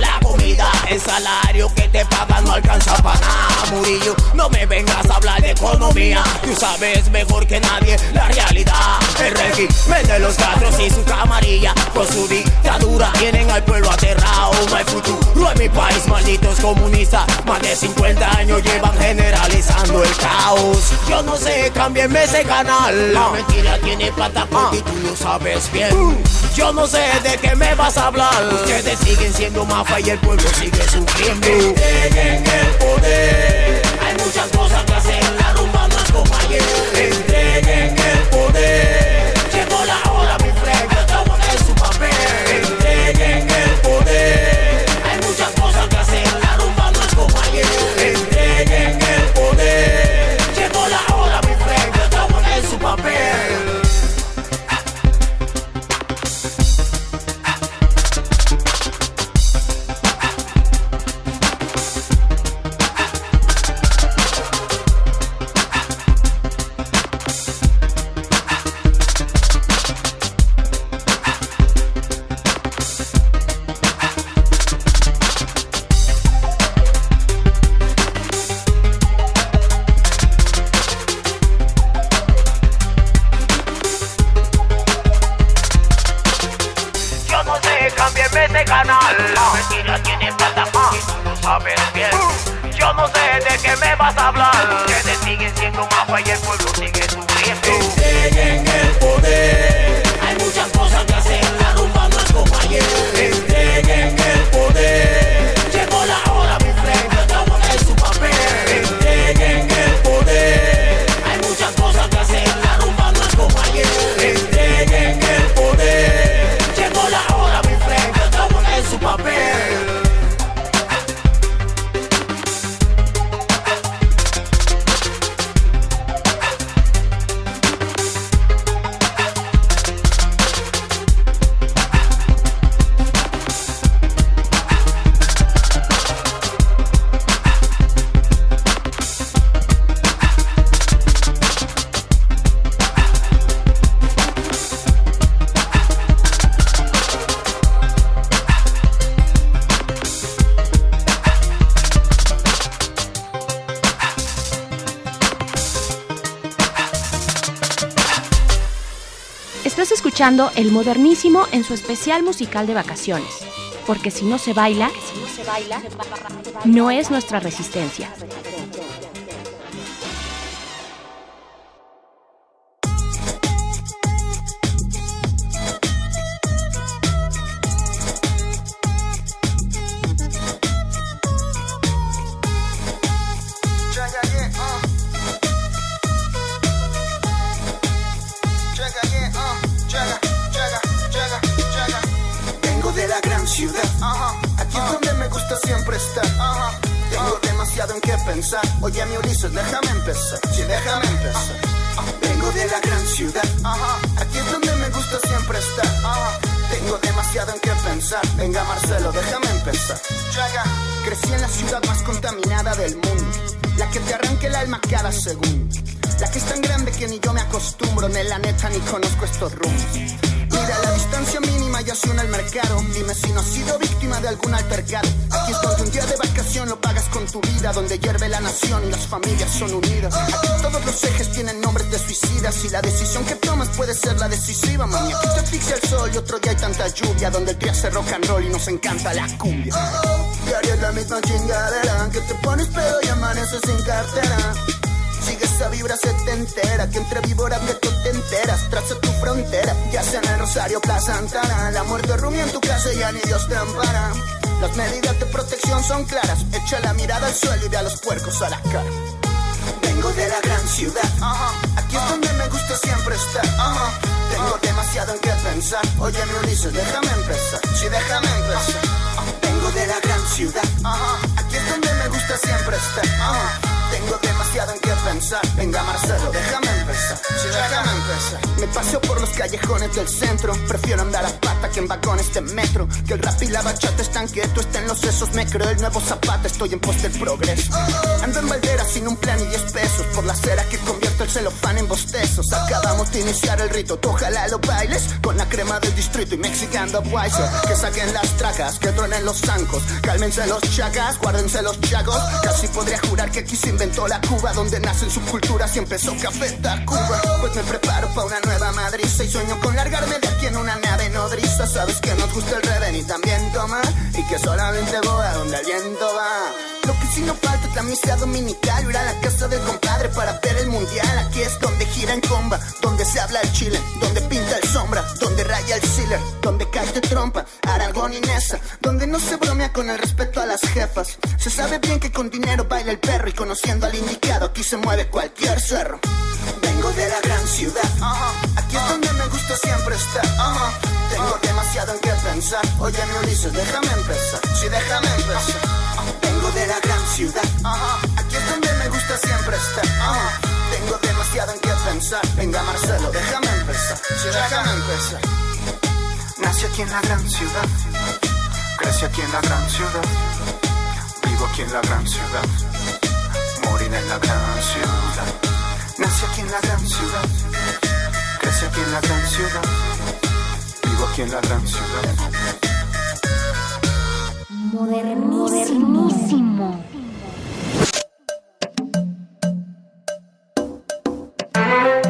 El salario que te pagan no alcanza para nada, Murillo. No me vengas a hablar de economía. Tú sabes mejor que nadie la realidad. El régimen de los gatos y su camarilla. Con su dictadura tienen al pueblo aterrado. No hay futuro en mi país, malditos comunistas. Más de 50 años llevan generalizando el caos. Yo no sé, cámbienme ese canal. La mentira tiene plata y tú lo sabes bien. Yo no sé de qué me vas a hablar. Ustedes siguen siendo mafia y el pueblo sigue sufriendo. Entreguen el poder. Hay muchas cosas que hacer. La rumba como ayer. Entreguen el escuchando El Modernísimo en su especial musical de vacaciones, porque si no se baila, no es nuestra resistencia. Ciudad. Aquí es donde me gusta siempre estar. Tengo demasiado en qué pensar. Oye, mi Ulises, déjame empezar. Sí, déjame empezar. Vengo de la gran ciudad. Aquí es donde me gusta siempre estar. Tengo demasiado en qué pensar. Venga, Marcelo, déjame empezar. Checa. Crecí en la ciudad más contaminada del mundo. La que te arranca el alma cada segundo. La que es tan grande que ni yo me acostumbro. Ni la neta ni conozco estos rumbos. Mira, la distancia mínima ya suena al mercado. Dime si no has sido víctima de algún altercado. Aquí es donde un día de vacación lo pagas con tu vida. Donde hierve la nación y las familias son unidas. Aquí todos los ejes tienen nombres de suicidas. Y la decisión que tomas puede ser la decisiva, mami. Aquí te asfixia el sol y otro día hay tanta lluvia. Donde el día hace rock and roll y nos encanta la cumbia. Diario es la misma chingadera. Que te pones pedo y amaneces sin cartera. Esa vibra setentera Que entre víboras de tú te enteras. Traza tu frontera Ya sea en el Rosario, Plaza Santana La muerte rumia en tu casa ya ni Dios te ampara. Las medidas de protección son claras Echa la mirada al suelo y ve a los puercos a la cara. Vengo de la gran ciudad Aquí es donde me gusta siempre estar. Tengo demasiado en qué pensar. Oye mi Ulises, déjame empezar. Sí, déjame empezar. Vengo de la gran ciudad Aquí es donde me gusta siempre estar tengo demasiado en qué pensar. Venga, Marcelo, déjame empezar. Me paseo por los callejones del centro. Prefiero andar a pata que en vagones de metro. Que el rap y la bachata están quietos, estén los sesos. Me creo el nuevo zapata, estoy en pos del progreso. Ando en Valdera sin un plan y 10 pesos. Por la cera que convierto el celofán en bostezos. Acabamos de iniciar el rito, tú ojalá lo bailes. Con la crema del distrito y Mexicano Wiser. Que saquen las tracas, que truenen los zancos. Cálmense los chagas, guárdense los chagos. Casi podría jurar que aquí se inventó la Cuba donde nacen subculturas y empezó Café Tacuba. Pues me preparo para una nueva madriza y sueño con largarme de aquí en una nave nodriza. Sabes que nos gusta el revén y también tomar y que solamente voy a donde el viento va. Lo que sí no falta es la misa dominical, ir a la casa del compadre para ver el mundial. Aquí es donde gira en comba, donde se habla el chile, donde pinta el sombra, donde raya el sealer, donde cae de trompa, Aragón y Nesa, donde no se bromea con el respeto a la las jefas. Se sabe bien que con dinero baila el perro y conociendo al indicado aquí se mueve cualquier cerro. Vengo de la gran ciudad, aquí es donde me gusta siempre estar. Tengo demasiado en qué pensar. Oye, mi Ulises, déjame empezar. Sí, déjame empezar. Vengo de la gran ciudad, aquí es donde me gusta siempre estar. Tengo demasiado en qué pensar. Venga, Marcelo, déjame empezar. Sí, déjame empezar. Nací aquí en la gran ciudad, crecí aquí en la gran ciudad, vivo aquí en la gran ciudad, moriré en la gran ciudad. Nací aquí en la gran ciudad, crecí aquí en la gran ciudad, vivo aquí en la gran ciudad. Modernísimo. Esto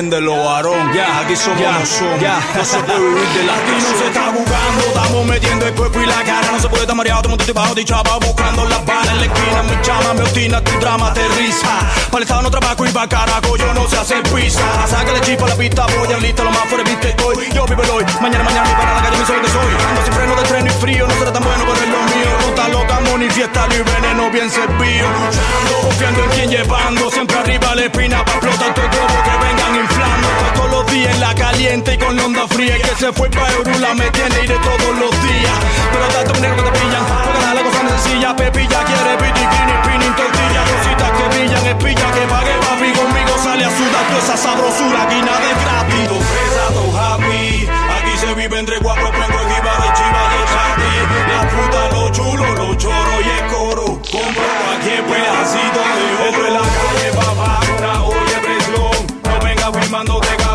genuino, entiéndelo, varón. Ya, aquí somos, no somos. No se puede vivir de la Aquí no se está jugando, estamos metiendo el cuerpo la cara. No se puede estar mareado, todo el mundo te bajo de chapa, buscando las balas en la esquina. Me llama, me obstina, tu drama aterriza. Para el no trabajo y pa' carajo, yo no sé hacer pizza. Sácale chispa a la pista, voy a lista, lo más fuera viste estoy. Yo vivo el hoy, mañana, mañana, mi para la calle, me soy lo que soy. Ando sin freno de tren y frío, no será tan bueno, pero es lo mío. Loca, manifiesta y veneno bien servido. Luchando, confiando en quien llevando, siempre arriba la espina para explotar todo globo que vengan inflando. Todos los días en la caliente y con la onda fría. Que se fue pa' Eurula me tiene iré todos los días. Pero tanto dinero que te pillan, porque nada la cosa no es sencilla. Pepilla quiere piti, kini, pinin, tortilla, cositas que brillan, espilla que pague papi. Conmigo sale a sudar toda esa sabrosura, aquí nada es gratis. Dos happy, aquí se vive entre cuatro prengos, jíbaro y chiva y chati. La fruta, lo chulo, lo choro y el coro. Compro cualquier pedacito de oro. Es la calle, papá, olla de presión. No venga firmando de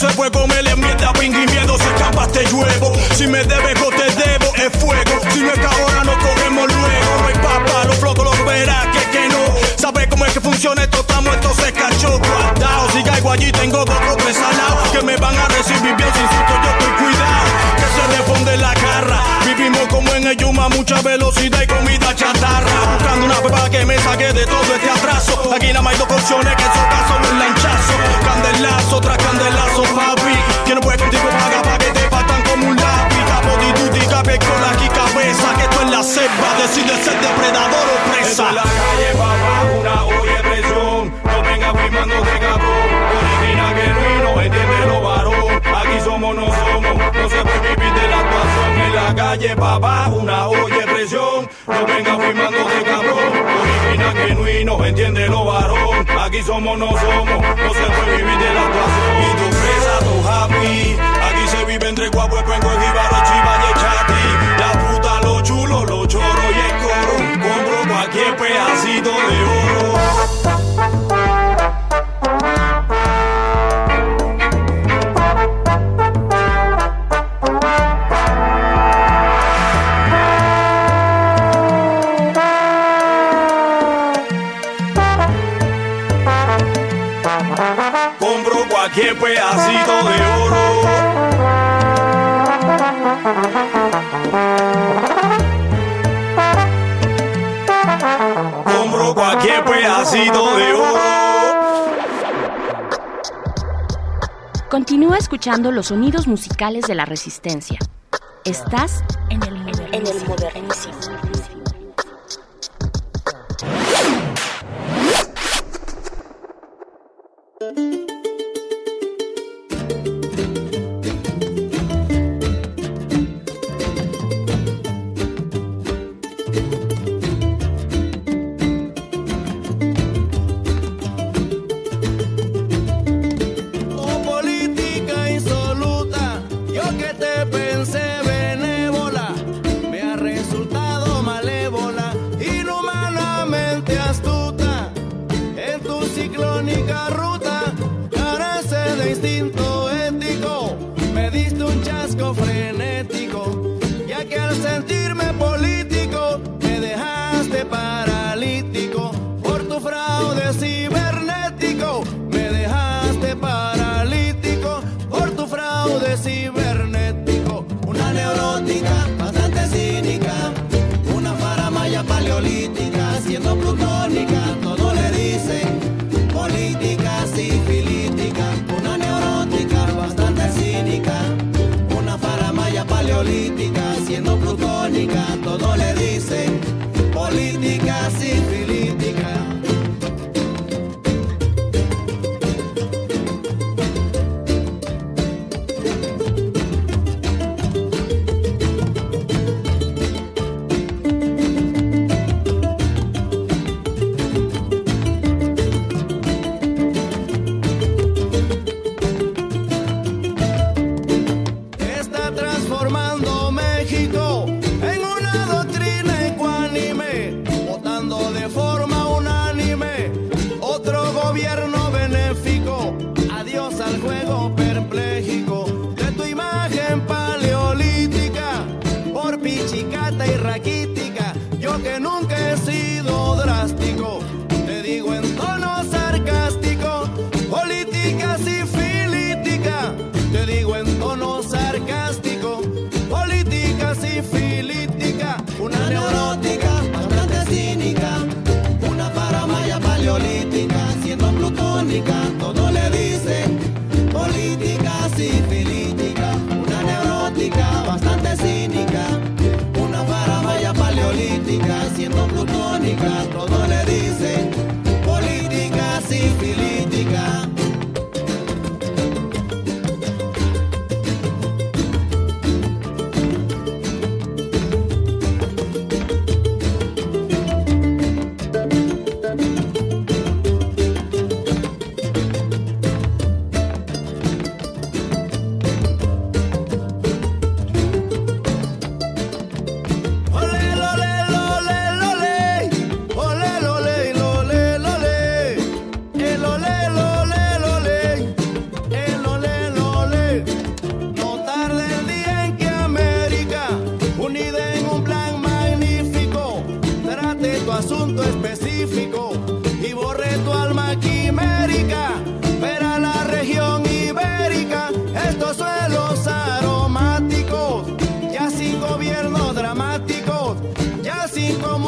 se puede comer es mierda, ping y miedo. Se escapas, te lluevo. Si me debes o te debo, es fuego. Si no es que ahora nos cogemos luego. No hay papa, los flocos los verás, que que no. Sabe cómo es que funciona esto, estamos estos se cachó guardado. Si caigo allí, tengo dos o tres al lado. Que me van a recibir bien sin susto, yo Yuma, mucha velocidad y comida chatarra. Buscando una pepa que me saque de todo este atraso. Aquí nada más hay dos opciones que son caso un lanchazo. Candelazo tras candelazo, papi. Que no puede contigo paga pa' que te partan como un lápiz. Capo di tutti, con aquí cabeza. Que esto es la selva, decide ser depredador o presa. la calle, papá, una olla presión. No venga firmando de cabrón. Original, genuino, entiéndelo, varón. Aquí somos, no somos. No se puede vivir de la actuación calle, papá. Una olla de presión. No venga firmando de cabrón. Original, genuino, entiéndelo, varón. Aquí somos, no somos. No se puede vivir de la actuación. Y tu presa, tu happy. Aquí se vive entre guapo, cuenco, jíbaro, chiva y chati. La fruta, lo chulo, lo choro y el coro. Compro cualquier pedacito de oro. pedacito de oro. Compro cualquier pedacito de oro. Continúa escuchando los sonidos musicales de la resistencia. Estás en el modernísimo.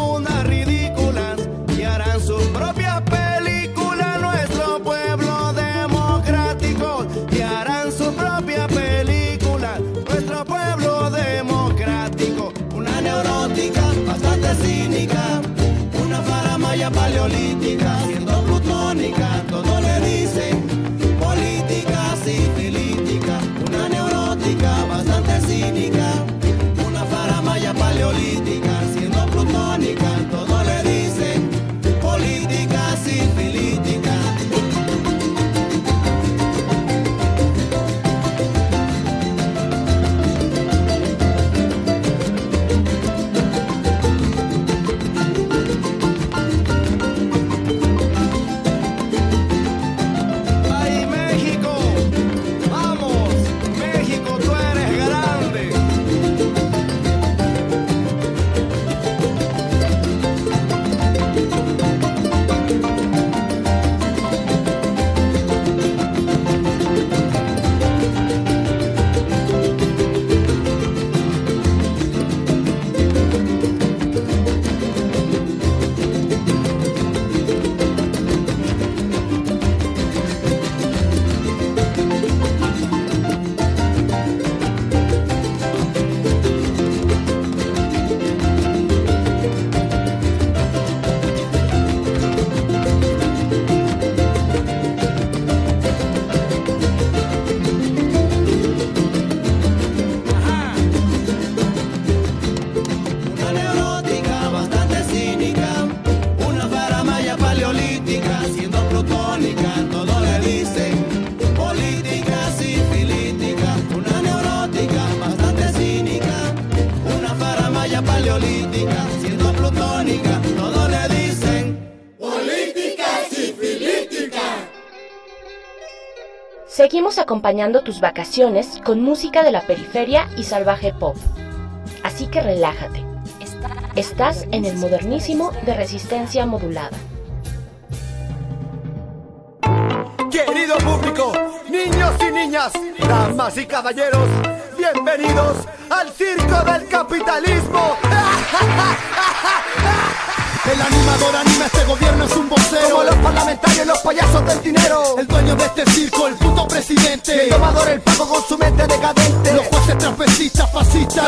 una Seguimos acompañando tus vacaciones con música de la periferia y salvaje pop. Así que relájate. Estás en el modernísimo de resistencia modulada. Querido público, niños y niñas, damas y caballeros, bienvenidos al circo del capitalismo. El animador anima este gobierno es un vocero. Como los parlamentarios, los payasos del dinero. El dueño de este circo, el con su mente decadente. Los jueces transvestistas, fascistas.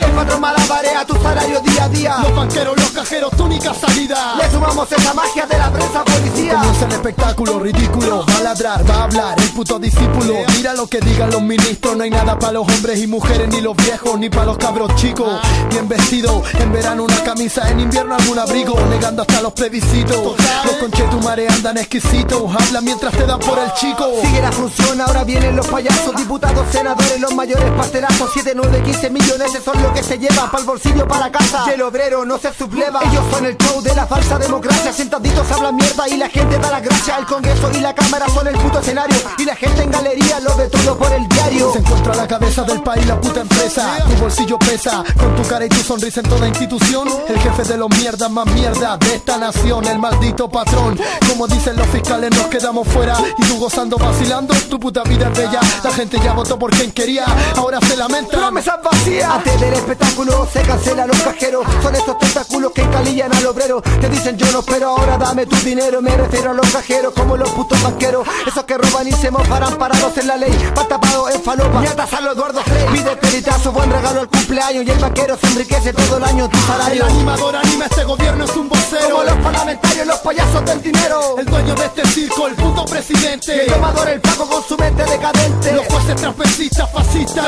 El patrón malabarea tu salario día a día. Los banqueros, los cajeros, túnicas salida. Le sumamos esa magia de la prensa policial. Comienza el espectáculo ridículo. Va a ladrar, va a hablar el puto discípulo. Mira lo que digan los ministros. No hay nada para los hombres y mujeres, ni los viejos, ni para los cabros chicos. Bien vestido, en verano una camisa, en invierno algún abrigo. Negando hasta los plebiscitos. Los conchetumares andan exquisitos. Hablan mientras te dan por el chico. Sigue la función, ahora vienen los payasos, diputados, senadores, los mayores pastelazos. 7, 9, 15 millones, eso es lo que se llevan para el bolsillo, para casa. Y el obrero no se subleva. Ellos son el show de la falsa democracia. Sentaditos hablan mierda y la gente da las gracias. El congreso y la cámara son el puto escenario. Y la gente en galería lo ve todo por el diario. Se encuentra la cabeza del país la puta empresa. Tu bolsillo pesa, con tu cara y tu sonrisa en toda institución. El jefe de los mierdas más mierda de esta nación, el maldito patrón. Como dicen los fiscales, nos quedamos fuera. Y tú gozando, vacilando, tu puta vida es bella. La gente ya votó por quien quería, ahora se lamenta. Promesas vacías. Antes del espectáculo se cancelan los cajeros. Son estos tentáculos que encalillan al obrero. Te dicen yo no espero, ahora dame tu dinero. Me a los cajeros como los putos banqueros. Esos que roban y se mofarán parados en la ley. Van tapados en falopa. Ñatas a los Eduardo Frey. Pide peritazo, buen regalo al cumpleaños. Y el banquero se enriquece todo el año tu salario. El animador anima este gobierno, es un vocero. Como los parlamentarios, los payasos del dinero. El dueño de este circo, el puto Y presidente. el tomador, el pago con su mente decadente. Los jueces trapecistas, fascistas.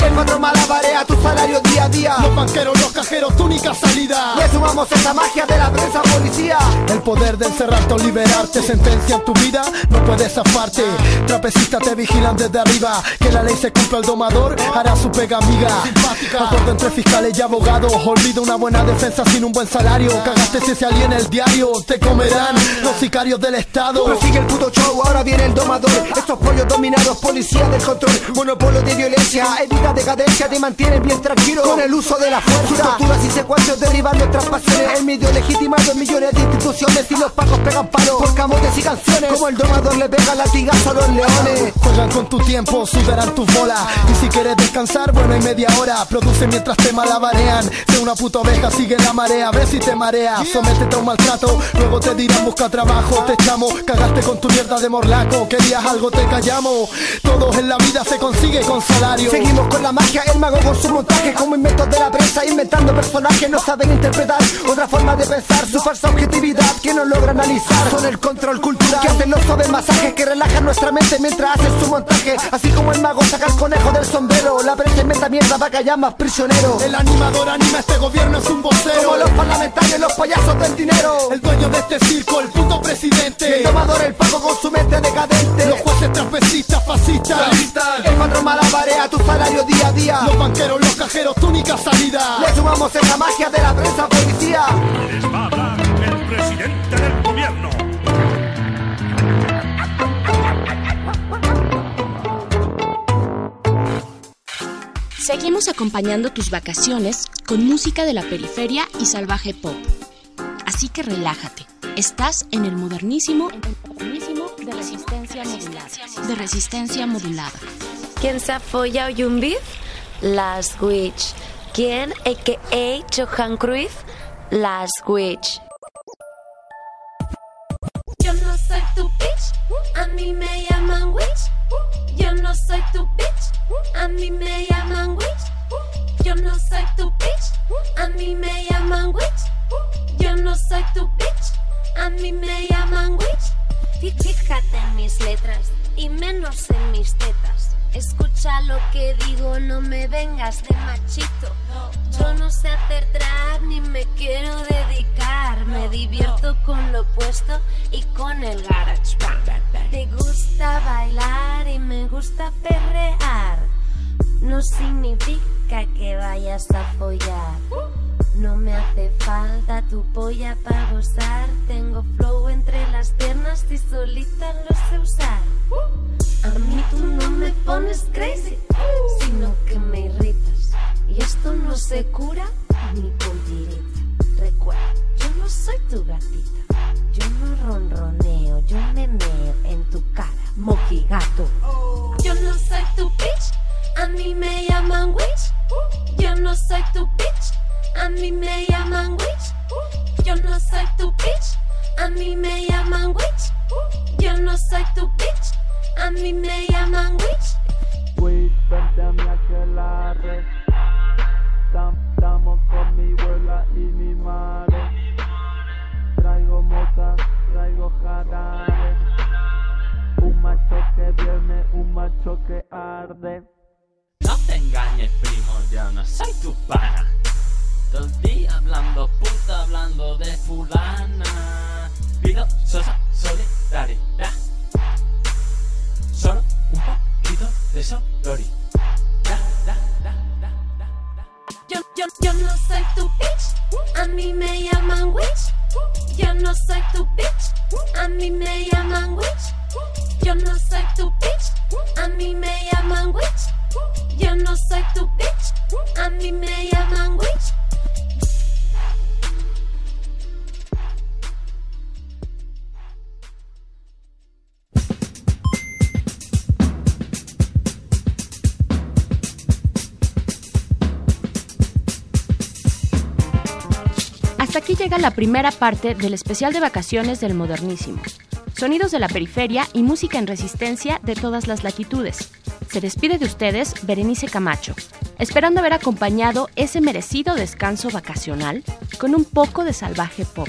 El patrón malabarea tu salario día a día. Los banqueros, los cajeros, tu única salida. Le sumamos esa magia de la prensa policía. El poder de encerrarte o liberarte, sentencia en tu vida, no puedes zafarte. Trapecistas te vigilan desde arriba, que la ley se cumpla el domador, hará su pega amiga. Acuerdo entre fiscales y abogados, olvida una buena defensa sin un buen salario. Cagaste si se alía en el diario, te comerán los sicarios del Estado. Prosigue el puto show, ahora viene el domador. Estos pollos dominados, policía del control. Monopolio de violencia, evita decadencia, te mantienen bien tranquilo con el uso de la fuerza. Torturas y secuestros derivan pasiones. El medio legitimado en millones de instituciones y los pacos pegan por camotes y canciones. Como el domador le pega latigazo a los leones. Juegan con tu tiempo, sudarán tus bolas. Y si quieres descansar, bueno, hay media hora. Produce mientras te malabarean. Sé una puta oveja, sigue la marea. Ve si te marea. Sométete a un maltrato. Luego te dirán busca trabajo. Te echamos, cagaste con tu mierda de morlaco. Querías algo, te callamos. Todo en la vida se consigue con salario. Seguimos con la magia, el mago con su montaje Como inventos de la prensa, inventando personajes No saben interpretar otra forma de pensar Su falsa objetividad que no logra analizar Son el control cultural que hacen los suaves masajes Que relajan nuestra mente mientras hacen su montaje Así como el mago saca el conejo del sombrero La prensa inventa mierda para callar más prisioneros El animador anima este gobierno, es un vocero. Como los parlamentarios, los payasos del dinero El dueño de este circo, el puto Y presidente. el tomador, el pago con su mente decadente Los jueces trapecistas, fascistas. El patrón malabarea tu salario día a día Los banqueros, los cajeros, tu única salida. Le sumamos esa magia de la prensa policía Presidente del gobierno. Seguimos acompañando tus vacaciones con música de la periferia y salvaje pop. Así que relájate. Estás en el modernísimo, modernísimo de resistencia modulada. De resistencia modulada. ¿Quién se un beef? Las Witch. ¿Quién, a.k.a. Johan Cruyff? Las Witch. A mí me llaman witch. Yo no soy tu bitch, a mí me llaman witch. Yo no soy tu bitch, a mí me llaman witch. Yo no soy tu bitch, a mí me llaman witch. Fí- Fíjate en mis letras y menos en mis tetas. Escucha lo que digo, no me vengas de machito. Yo no sé hacer trap ni me quiero dedicar. Me divierto con lo opuesto y con el garage. Te gusta bailar y me gusta perrear. No significa que vayas a follar. No me hace falta tu polla para gozar. Tengo flow entre las piernas y solita lo sé usar. A mí tú no me pones crazy, sino que me irritas. Y esto no se cura ni con tirita. Recuerda, yo no soy tu gatita. Yo no ronroneo, yo me meo en tu cara, mojigato. Yo no soy tu bitch, a mí me llaman witch. Yo no soy tu bitch, a mí me llaman witch. Yo no soy tu bitch, a mí me llaman witch. Yo no soy tu bitch, a mí me llaman witch. Wait, vente a mi aquelarre. Estamos con mi abuela y mi madre. Traigo motas, traigo jarabe. Un macho que viene, un macho que arde. No te engañes, primo, yo no soy tu pana. Todo el día hablando puta, hablando de fulana. Pido sosa solidaridad. Solo un poquito de sororidad. Yo, yo, yo no soy tu bitch, a mí me llaman witch. Yo no soy tu bitch, a mí me llaman witch. Yo no soy tu bitch, a mí me llaman witch. Yo no soy tu bitch, a mí me llaman witch. Hasta aquí llega la primera parte del especial de vacaciones del modernísimo. Sonidos de la periferia y música en resistencia de todas las latitudes. Se despide de ustedes Berenice Camacho, esperando haber acompañado ese merecido descanso vacacional con un poco de salvaje pop.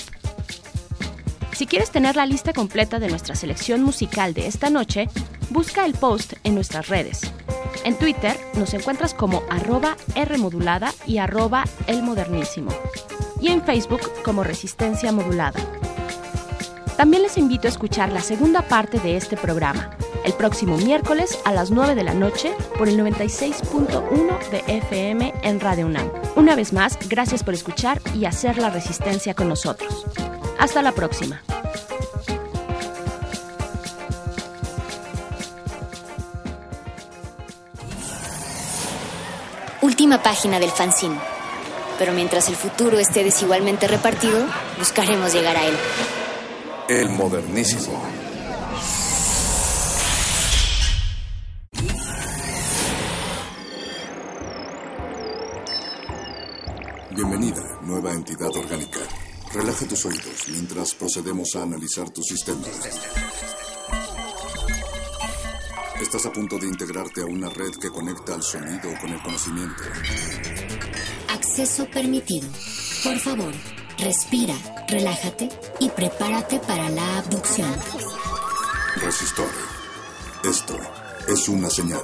Si quieres tener la lista completa de nuestra selección musical de esta noche, busca el post en nuestras redes. En Twitter nos encuentras como arroba Rmodulada y arroba El. Y en Facebook como Resistencia Modulada. También les invito a escuchar la segunda parte de este programa, el próximo miércoles a las 9 de la noche por el 96.1 de FM en Radio UNAM. Una vez más, gracias por escuchar y hacer la resistencia con nosotros. Hasta la próxima. Última página del fanzine. Pero mientras el futuro esté desigualmente repartido, buscaremos llegar a él. El modernísimo. Bienvenida, nueva entidad orgánica. Relaja tus oídos mientras procedemos a analizar tu sistema. Estás a punto de integrarte a una red que conecta al sonido con el conocimiento. Acceso permitido. Por favor, respira, relájate y prepárate para la abducción. Resistor. Esto es una señal.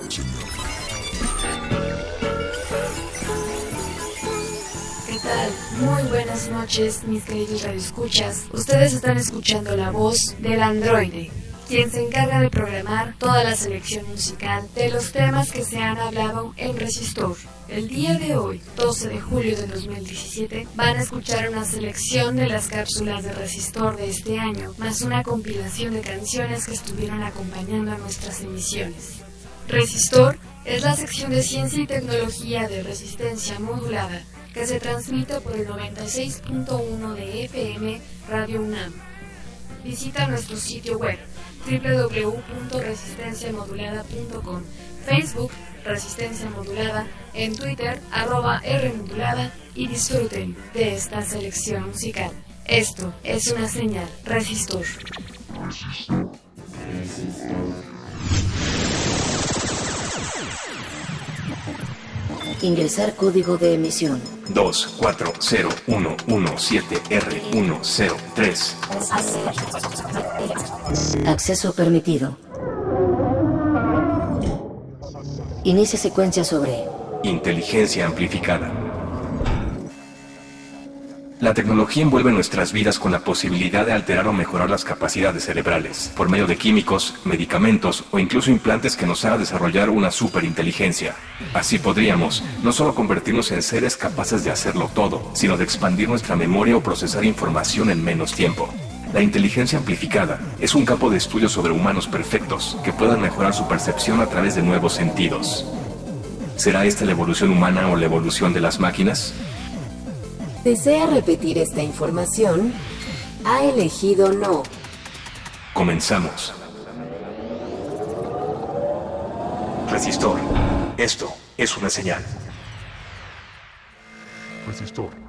¿Qué tal? Muy buenas noches, mis queridos radioescuchas. Ustedes están escuchando la voz del androide, quien se encarga de programar toda la selección musical de los temas que se han hablado en Resistor. El día de hoy, 12 de julio de 2017, van a escuchar una selección de las cápsulas de Resistor de este año, más una compilación de canciones que estuvieron acompañando a nuestras emisiones. Resistor es la sección de ciencia y tecnología de resistencia modulada que se transmite por el 96.1 de FM Radio UNAM. Visita nuestro sitio web www.resistenciamodulada.com, Facebook Resistencia Modulada, en Twitter arroba R Modulada y disfruten de esta selección musical. Esto es una señal resistor. Ingresar código de emisión. 240117R103. Acceso permitido. Inicia secuencia sobre Inteligencia amplificada. La tecnología envuelve nuestras vidas con la posibilidad de alterar o mejorar las capacidades cerebrales, por medio de químicos, medicamentos o incluso implantes que nos hagan desarrollar una superinteligencia. Así podríamos no solo convertirnos en seres capaces de hacerlo todo, sino de expandir nuestra memoria o procesar información en menos tiempo. La inteligencia amplificada es un campo de estudio sobre humanos perfectos que puedan mejorar su percepción a través de nuevos sentidos. ¿Será esta la evolución humana o la evolución de las máquinas? ¿Desea repetir esta información? Ha elegido no. Comenzamos. Resistor. Esto es una señal. Resistor.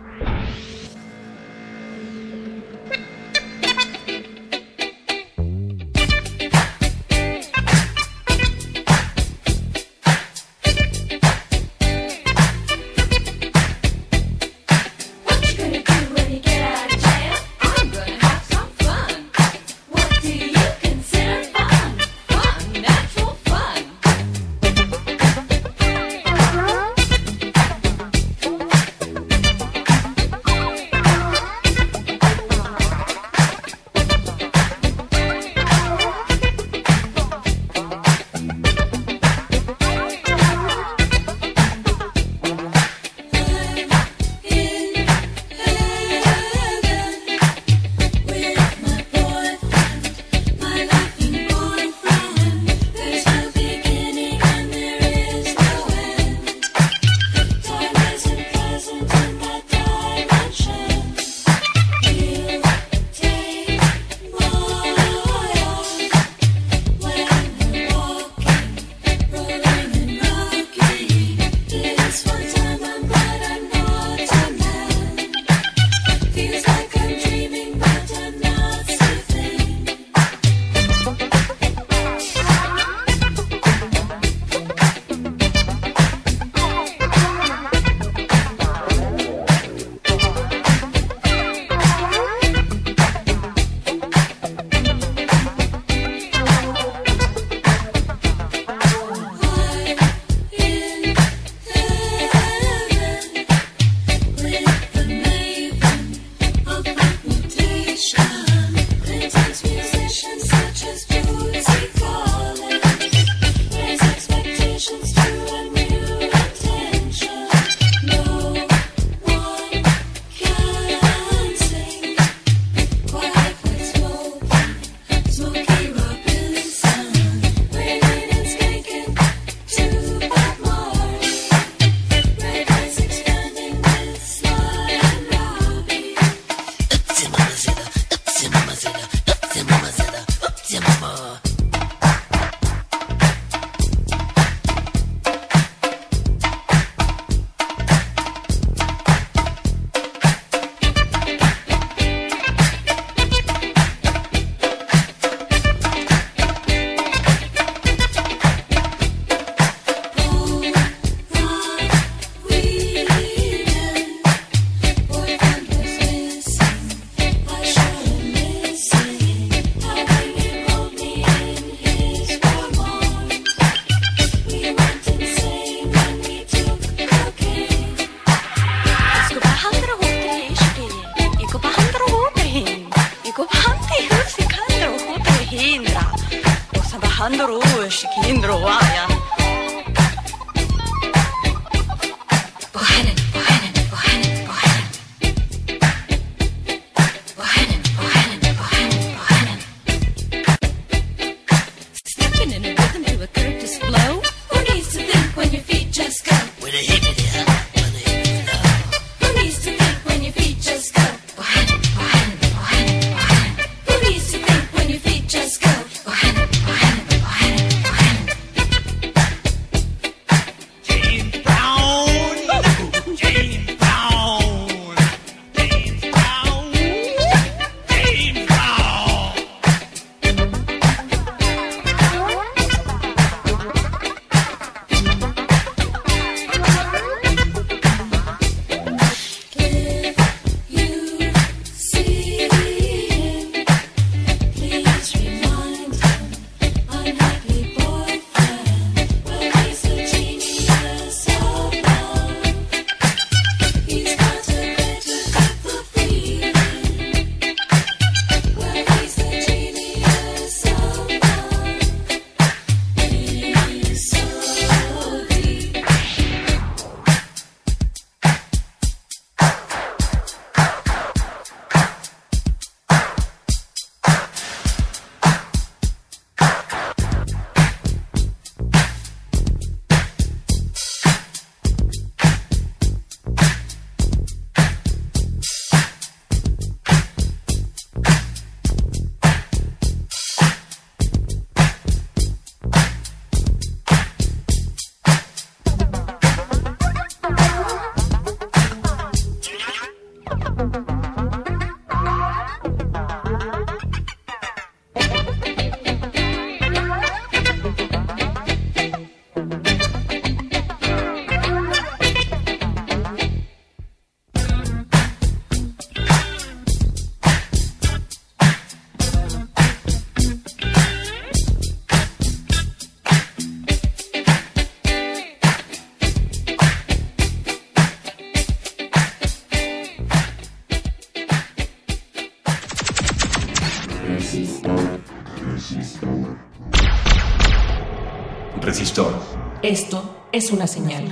Es una señal.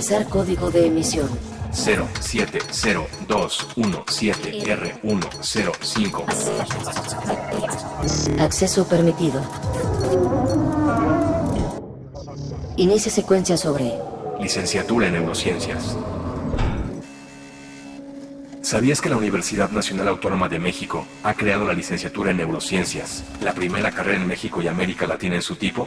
Ingresar código de emisión. 070217R105. Acceso permitido. Inicia secuencia sobre Licenciatura en Neurociencias. ¿Sabías que la Universidad Nacional Autónoma de México ha creado la licenciatura en Neurociencias, la primera carrera en México y América Latina en su tipo?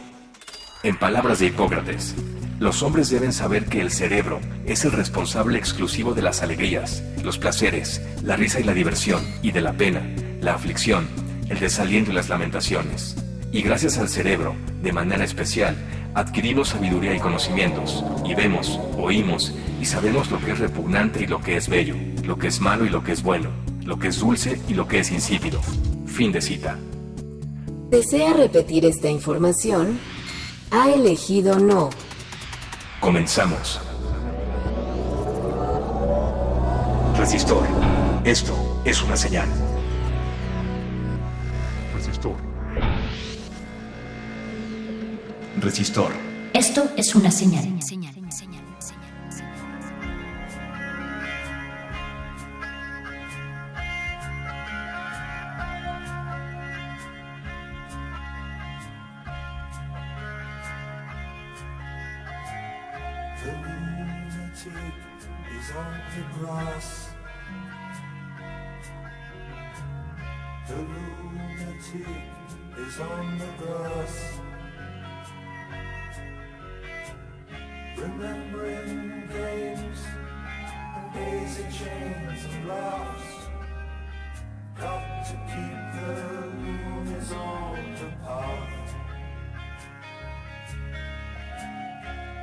En palabras de Hipócrates, los hombres deben saber que el cerebro es el responsable exclusivo de las alegrías, los placeres, la risa y la diversión, y de la pena, la aflicción, el desaliento y las lamentaciones. Y gracias al cerebro, de manera especial, adquirimos sabiduría y conocimientos, y vemos, oímos y sabemos lo que es repugnante y lo que es bello, lo que es malo y lo que es bueno, lo que es dulce y lo que es insípido. Fin de cita. ¿Desea repetir esta información? Ha elegido no. Comenzamos. Resistor. Esto es una señal. Resistor. Resistor. Esto es una señal. Lunatic is on the grass. Remembering games and daisy chains and laughs. Got to keep the loonies on the path.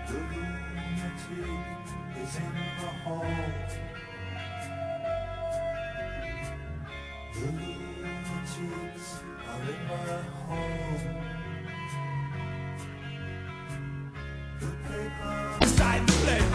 The lunatic is in the hall. The lunatics are in my home. The the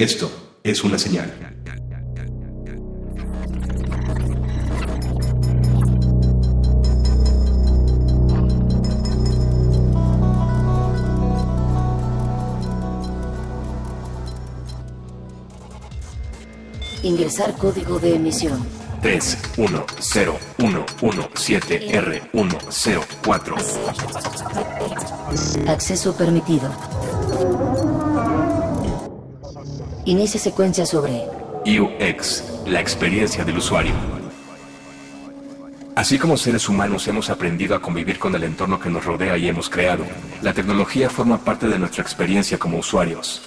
Esto es una señal. Ingresar código de emisión. 310117R104. Acceso permitido. Inicia secuencia sobre UX, la experiencia del usuario. Así como seres humanos hemos aprendido a convivir con el entorno que nos rodea y hemos creado, la tecnología forma parte de nuestra experiencia como usuarios.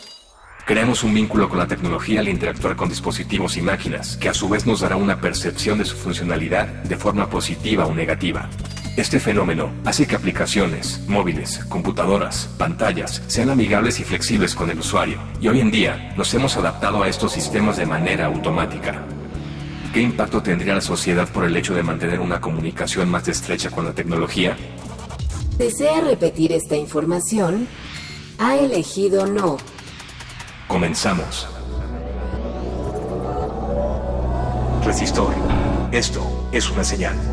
Creamos un vínculo con la tecnología al interactuar con dispositivos y máquinas, que a su vez nos dará una percepción de su funcionalidad, de forma positiva o negativa. Este fenómeno hace que aplicaciones, móviles, computadoras, pantallas sean amigables y flexibles con el usuario, y hoy en día nos hemos adaptado a estos sistemas de manera automática. ¿Qué impacto tendría la sociedad por el hecho de mantener una comunicación más estrecha con la tecnología? ¿Desea repetir esta información? Ha elegido no. Comenzamos. Resistor. Esto es una señal.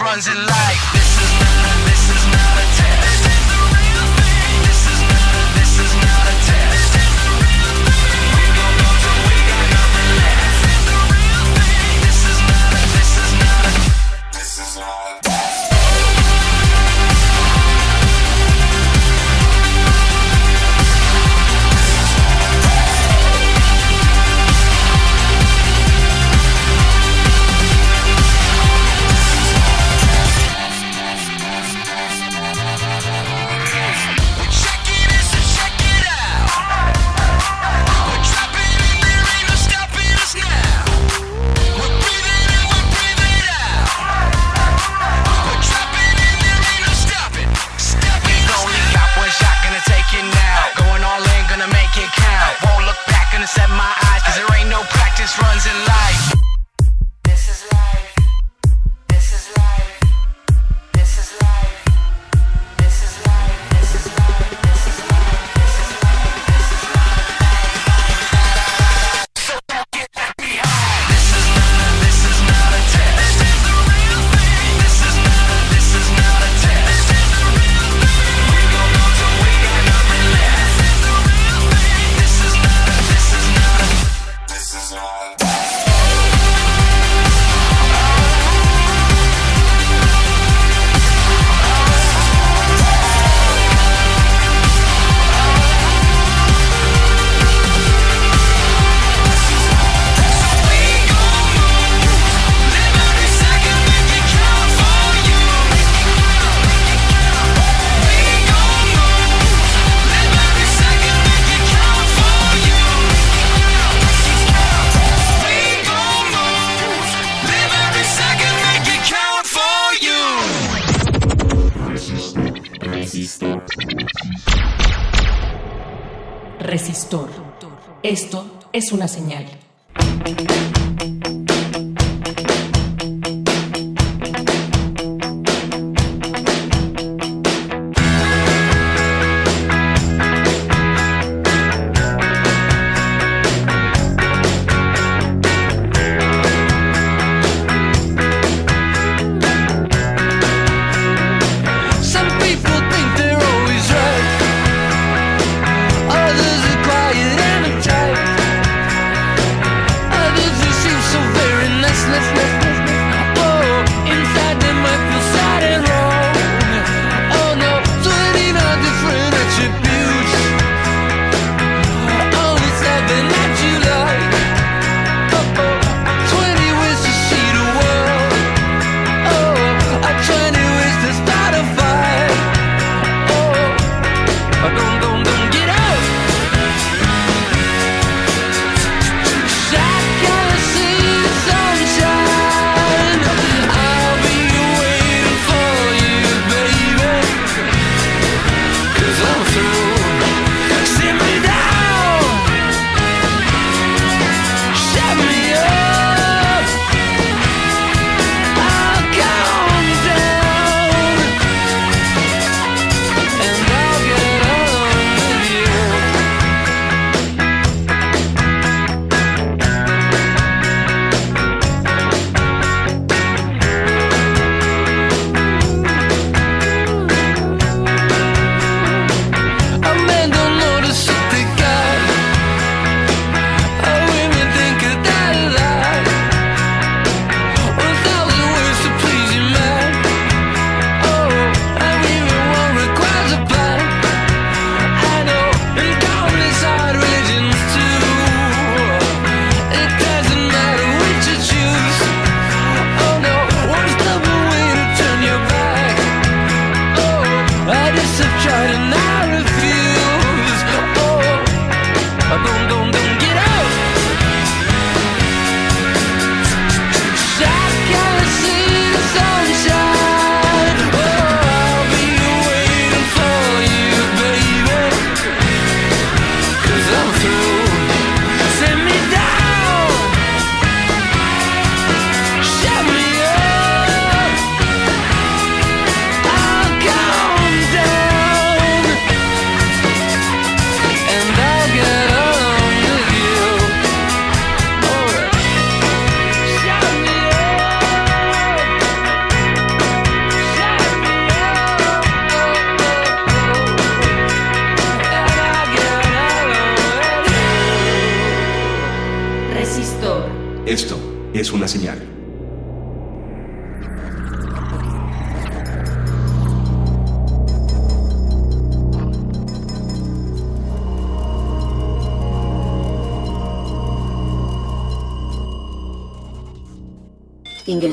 runs in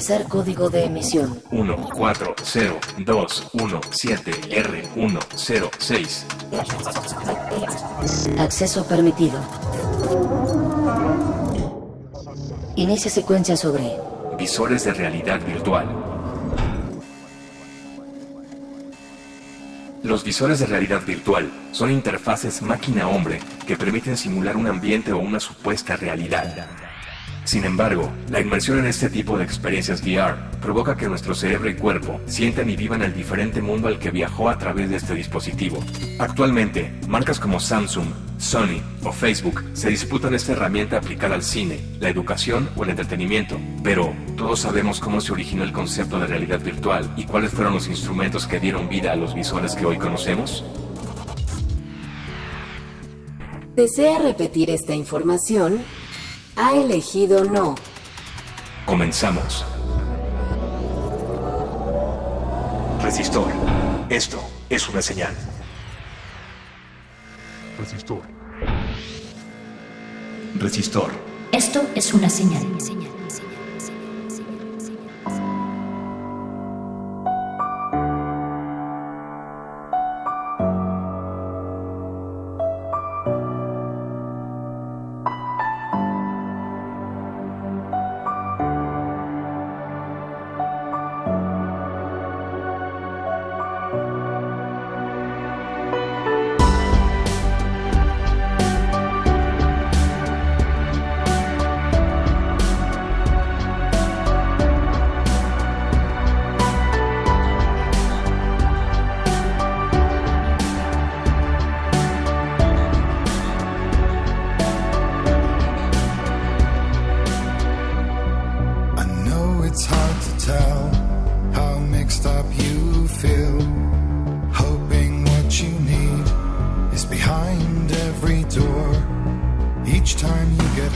Ingresar código de emisión. 140217R106. Acceso permitido. Inicia secuencia sobre Visores de realidad virtual. Los visores de realidad virtual son interfaces máquina-hombre que permiten simular un ambiente o una supuesta realidad. Sin embargo, la inmersión en este tipo de experiencias VR provoca que nuestro cerebro y cuerpo sientan y vivan el diferente mundo al que viajó a través de este dispositivo. Actualmente, marcas como Samsung, Sony o Facebook se disputan esta herramienta aplicada al cine, la educación o el entretenimiento, pero todos sabemos cómo se originó el concepto de realidad virtual y cuáles fueron los instrumentos que dieron vida a los visores que hoy conocemos. ¿Desea repetir esta información? Ha elegido no. Comenzamos. Resistor. Esto es una señal. Resistor. Resistor. Esto es una señal.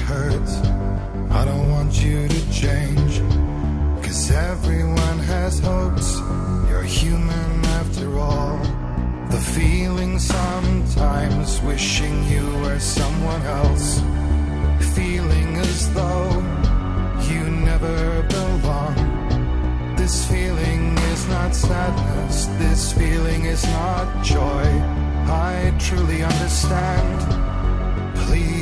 You get hurt, I don't want you to change. Cause everyone has hopes, you're human after all. The feeling sometimes wishing you were someone else. Feeling as though you never belong. This feeling is not sadness, this feeling is not joy. I truly understand.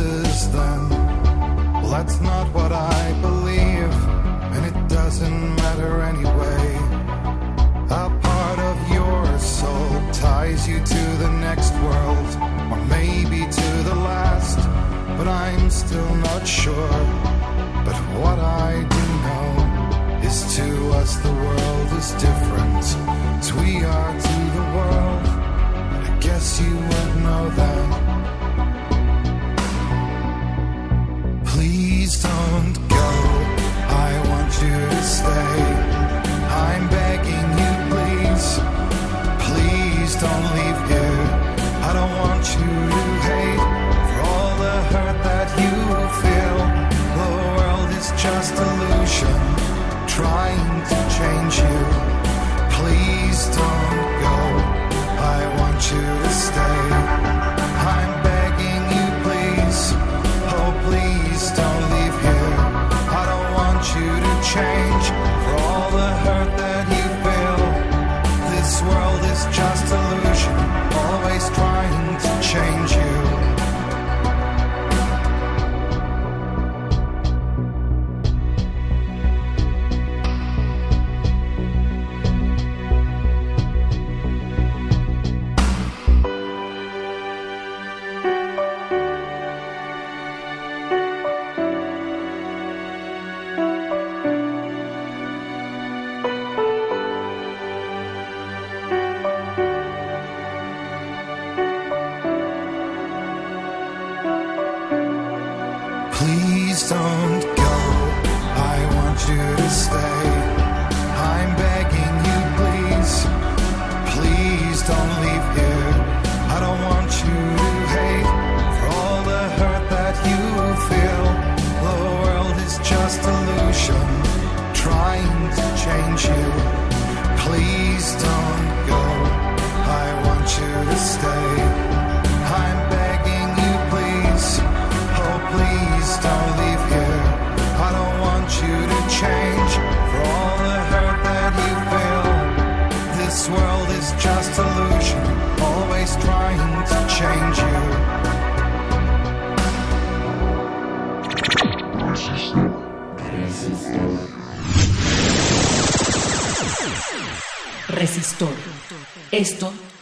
blesses them. Well, that's not what I believe, and it doesn't matter anyway. A part of your soul ties you to the next world, or maybe to the last, but I'm still not sure. But what I do know is to us the world is different, as we are to the world. I guess you would know that. Please don't go. I want you to stay. I'm begging you, please. Please don't leave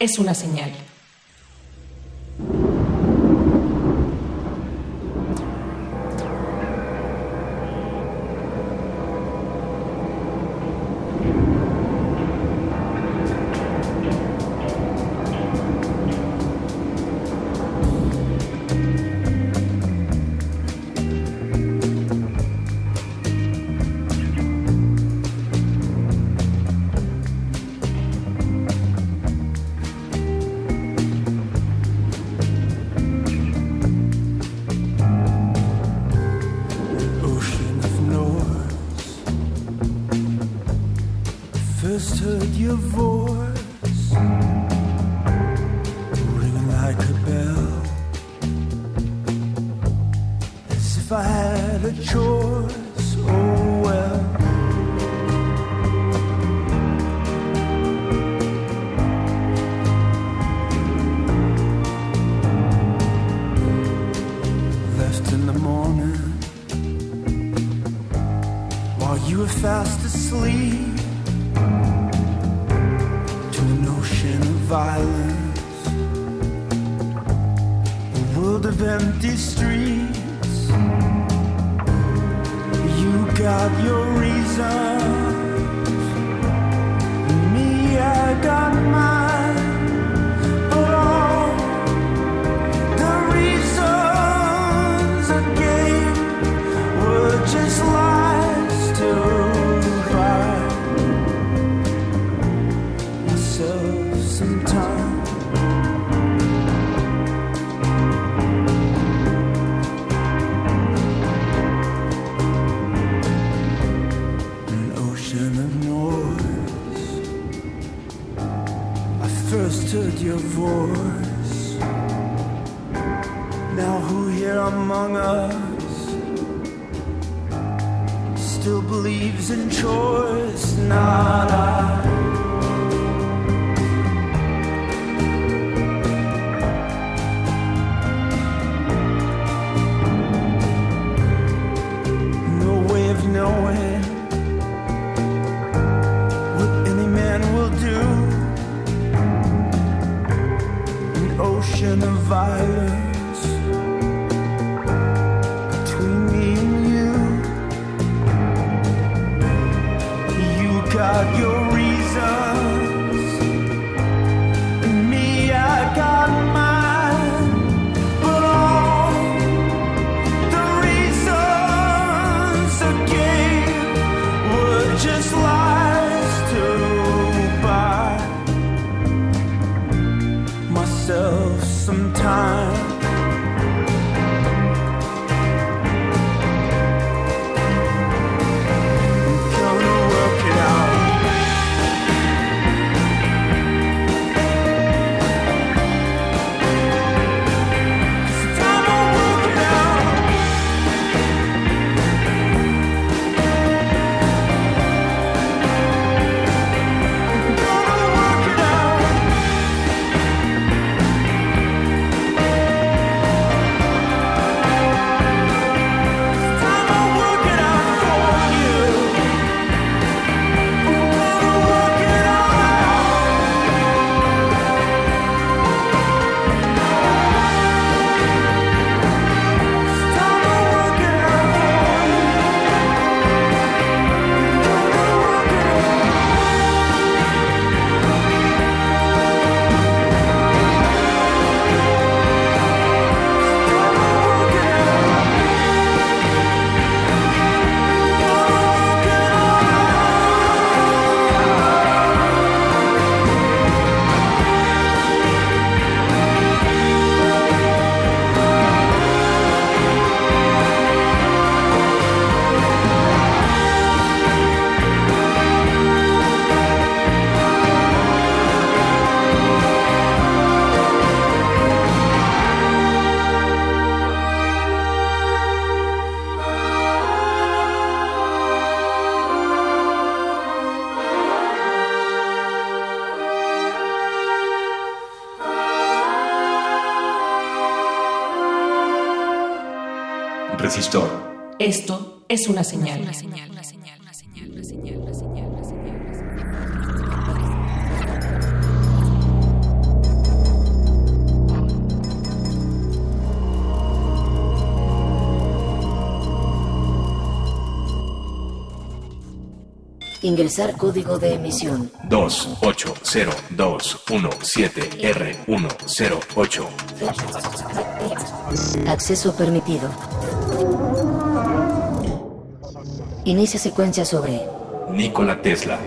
es una señal. got your reason. among us still believes in choice, not I. knowing what any man will do. An ocean of violence. but your reason. Esto es una señal. Ingresar código de emisión. 2802117R108. Acceso permitido. Inicia secuencia sobre Nikola Tesla.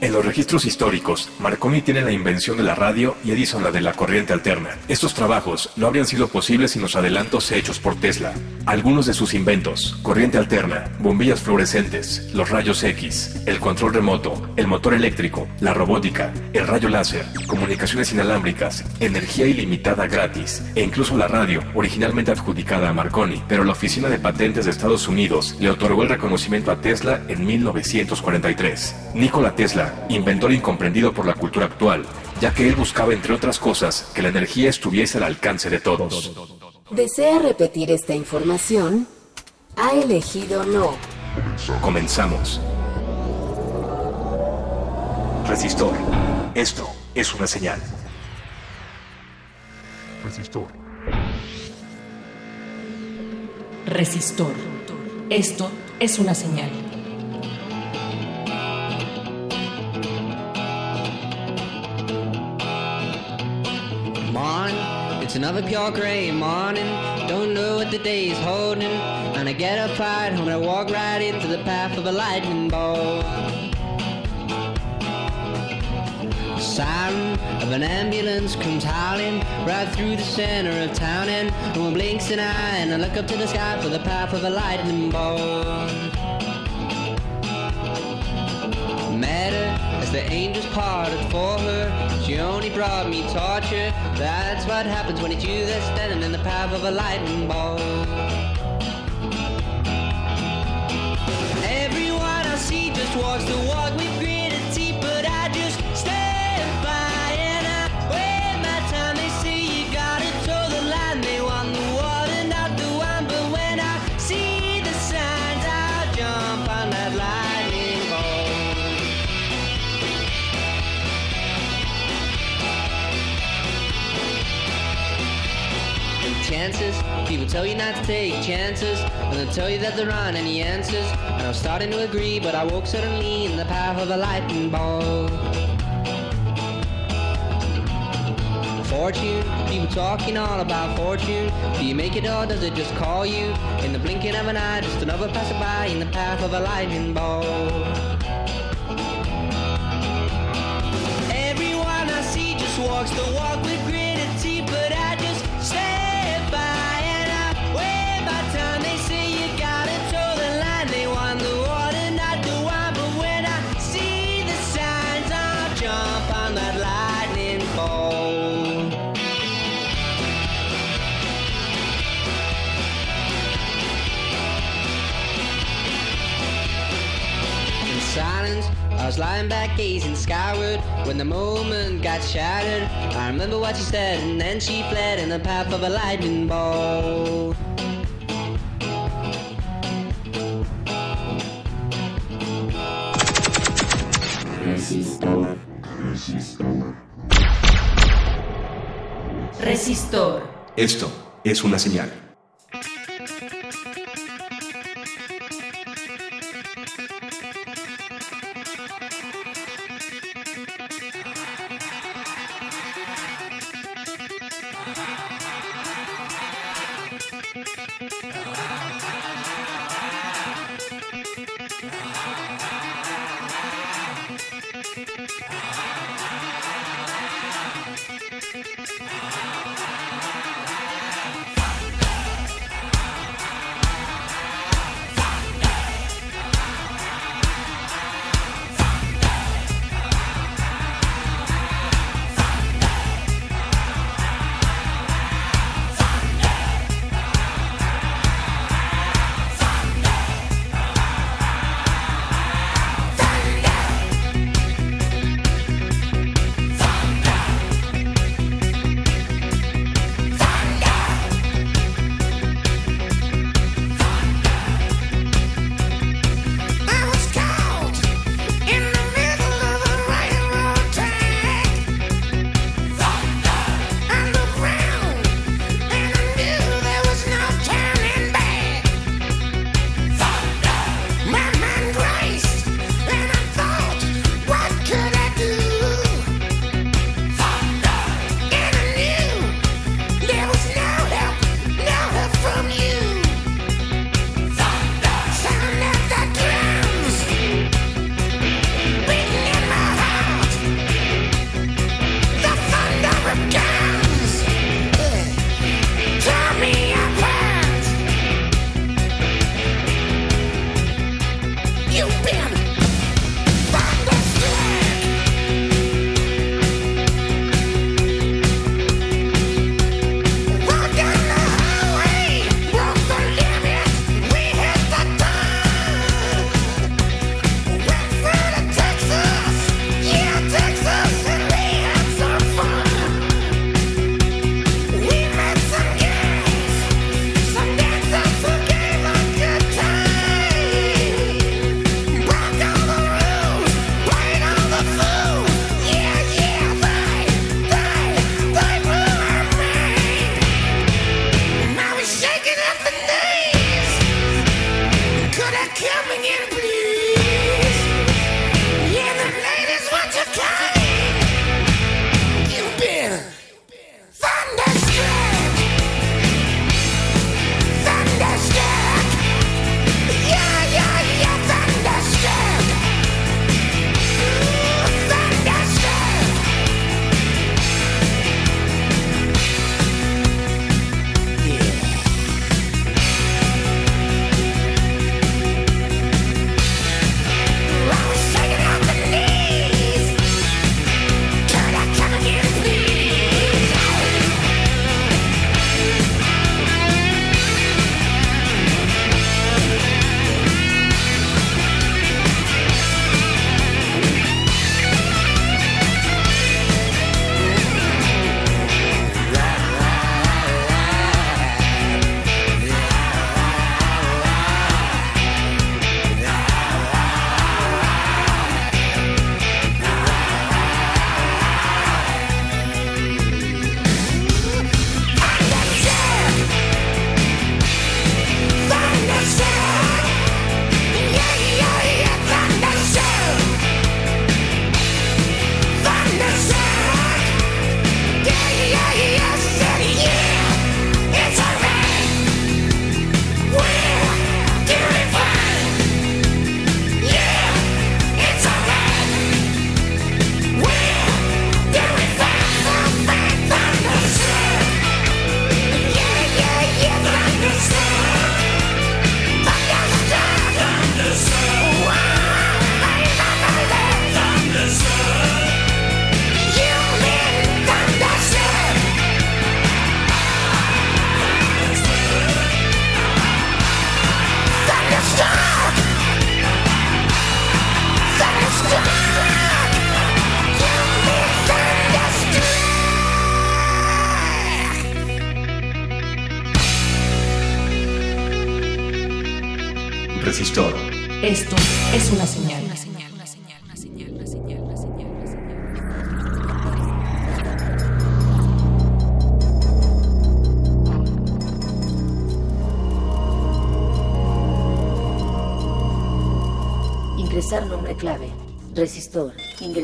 En los registros históricos, Marconi tiene la invención de la radio y Edison la de la corriente alterna. Estos trabajos no habrían sido posibles sin los adelantos hechos por Tesla. Algunos de sus inventos, corriente alterna, bombillas fluorescentes, los rayos X, el control remoto, el motor eléctrico, la robótica, el rayo láser, comunicaciones inalámbricas, energía ilimitada gratis e incluso la radio, originalmente adjudicada a Marconi, pero la Oficina de Patentes de Estados Unidos le otorgó el reconocimiento a Tesla en 1943. Nikola Tesla, inventor incomprendido por la cultura actual, ya que él buscaba entre otras cosas que la energía estuviese al alcance de todos. ¿Desea repetir esta información? Ha elegido no. Comenzamos. Resistor. Esto es una señal. Resistor. Resistor. Esto es una señal. It's another pure gray morning. Don't know what the day is holding. And I get up right and I walk right into the path of a lightning bolt. Siren of an ambulance comes howling right through the center of town, and no one blinks an eye. And I look up to the sky for the path of a lightning bolt. As the angels parted for her. She only brought me torture. That's what happens when it's you that's standing in the path of a lightning bolt. Everyone I see just walks the walk tell you not to take chances, and they'll tell you that there aren't any answers. And I'm starting to agree, but I woke suddenly in the path of a lightning bolt. Fortune, people talking all about fortune. Do you make it or does it just call you? In the blinking of an eye, just another passerby in the path of a lightning bolt. Everyone I see just walks the walk was lying back gazing skyward when the moment got shattered. I remember what she said, and then she fled in the path of a lightning bolt. Resistor. Resistor. Resistor. Esto es una señal.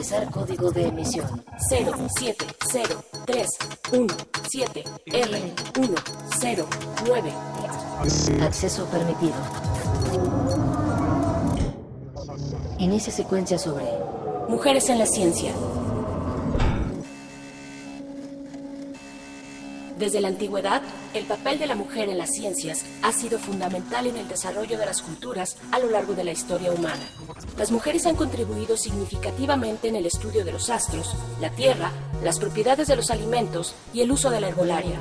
Código de emisión. 070317109. Acceso permitido. Inicia secuencia sobre Mujeres en la ciencia. Desde la antigüedad, el papel de la mujer en las ciencias ha sido fundamental en el desarrollo de las culturas a lo largo de la historia humana. Las mujeres han contribuido significativamente en el estudio de los astros, la tierra, las propiedades de los alimentos y el uso de la herbolaria.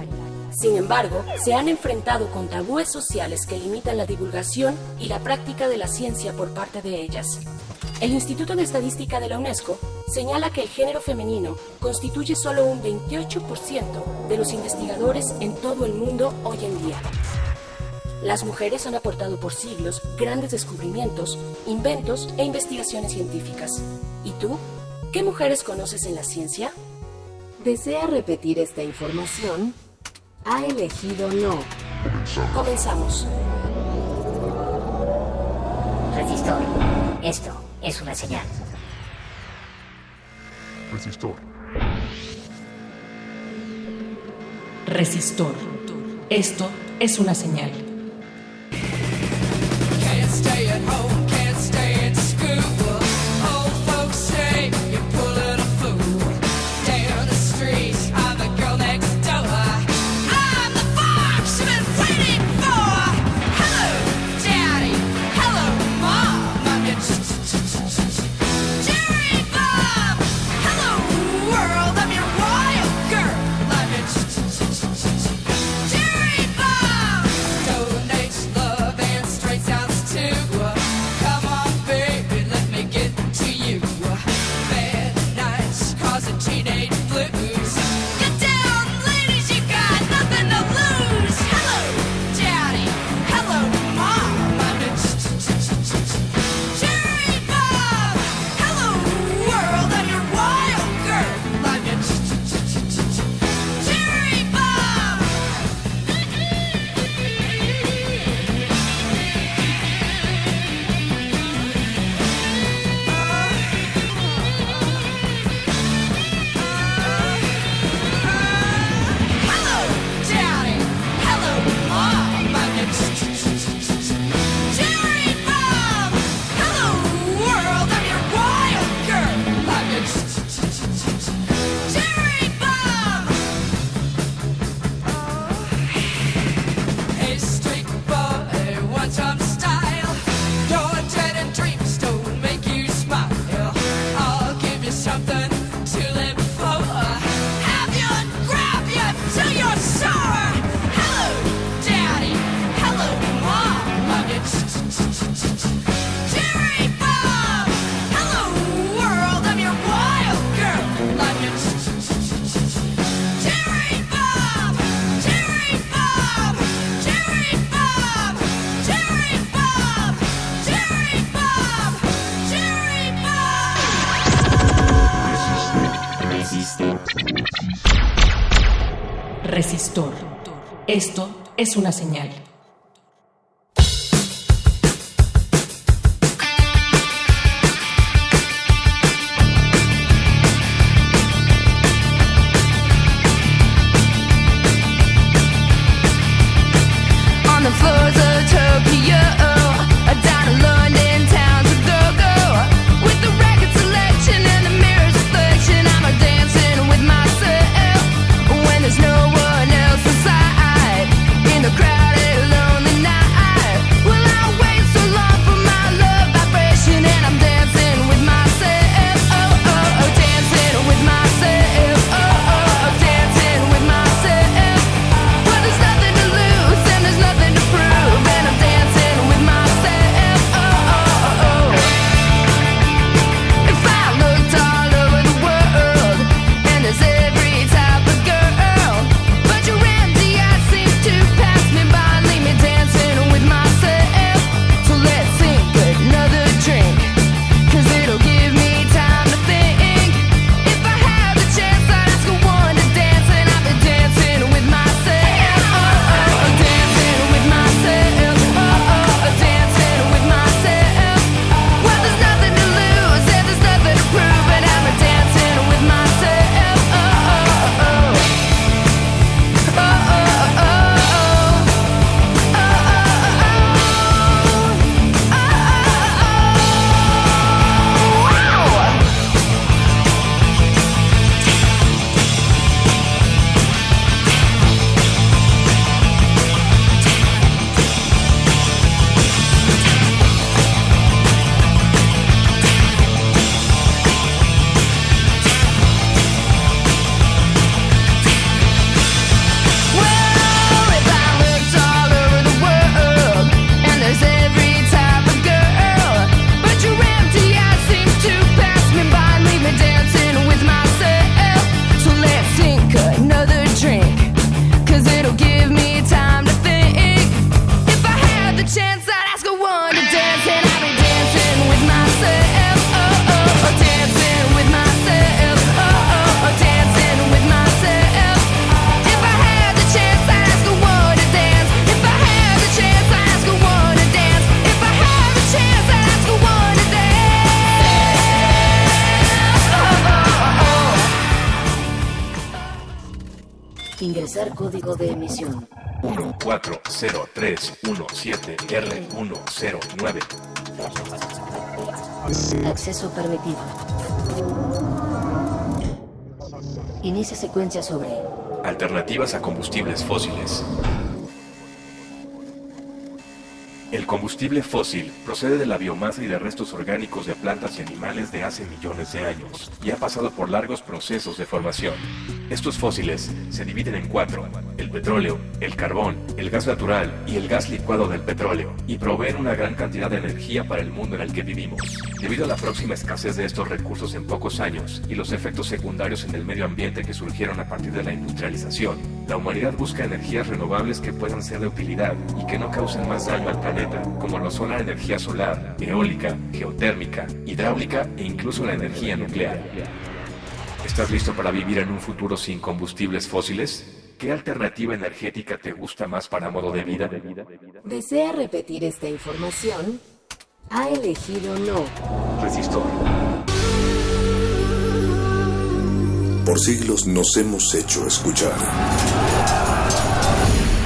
Sin embargo, se han enfrentado con tabúes sociales que limitan la divulgación y la práctica de la ciencia por parte de ellas. El Instituto de Estadística de la UNESCO señala que el género femenino constituye solo un 28% de los investigadores en todo el mundo hoy en día. Las mujeres han aportado por siglos grandes descubrimientos, inventos e investigaciones científicas. ¿Y tú? ¿Qué mujeres conoces en la ciencia? ¿Desea repetir esta información? Ha elegido no. Comenzamos. Resistor. Esto es una señal. Resistor. Resistor. Esto es una señal. Esto es una señal. Alternativas a combustibles fósiles. El combustible fósil procede de la biomasa y de restos orgánicos de plantas y animales de hace millones de años y ha pasado por largos procesos de formación. Estos fósiles se dividen en cuatro, el petróleo, el carbón, el gas natural y el gas licuado del petróleo, y proveen una gran cantidad de energía para el mundo en el que vivimos. Debido a la próxima escasez de estos recursos en pocos años y los efectos secundarios en el medio ambiente que surgieron a partir de la industrialización, la humanidad busca energías renovables que puedan ser de utilidad y que no causen más daño al planeta, como lo son la energía solar, eólica, geotérmica, hidráulica e incluso la energía nuclear. ¿Estás listo para vivir en un futuro sin combustibles fósiles? ¿Qué alternativa energética te gusta más para modo de vida? ¿Desea repetir esta información? Ha elegido no. Resistor. Por siglos nos hemos hecho escuchar.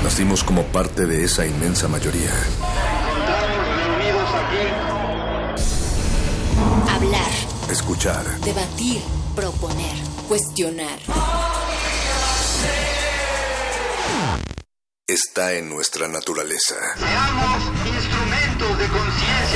Nacimos como parte de esa inmensa mayoría. Hablar, Escuchar, debatir, proponer, cuestionar. está en nuestra naturaleza. Seamos instrumentos de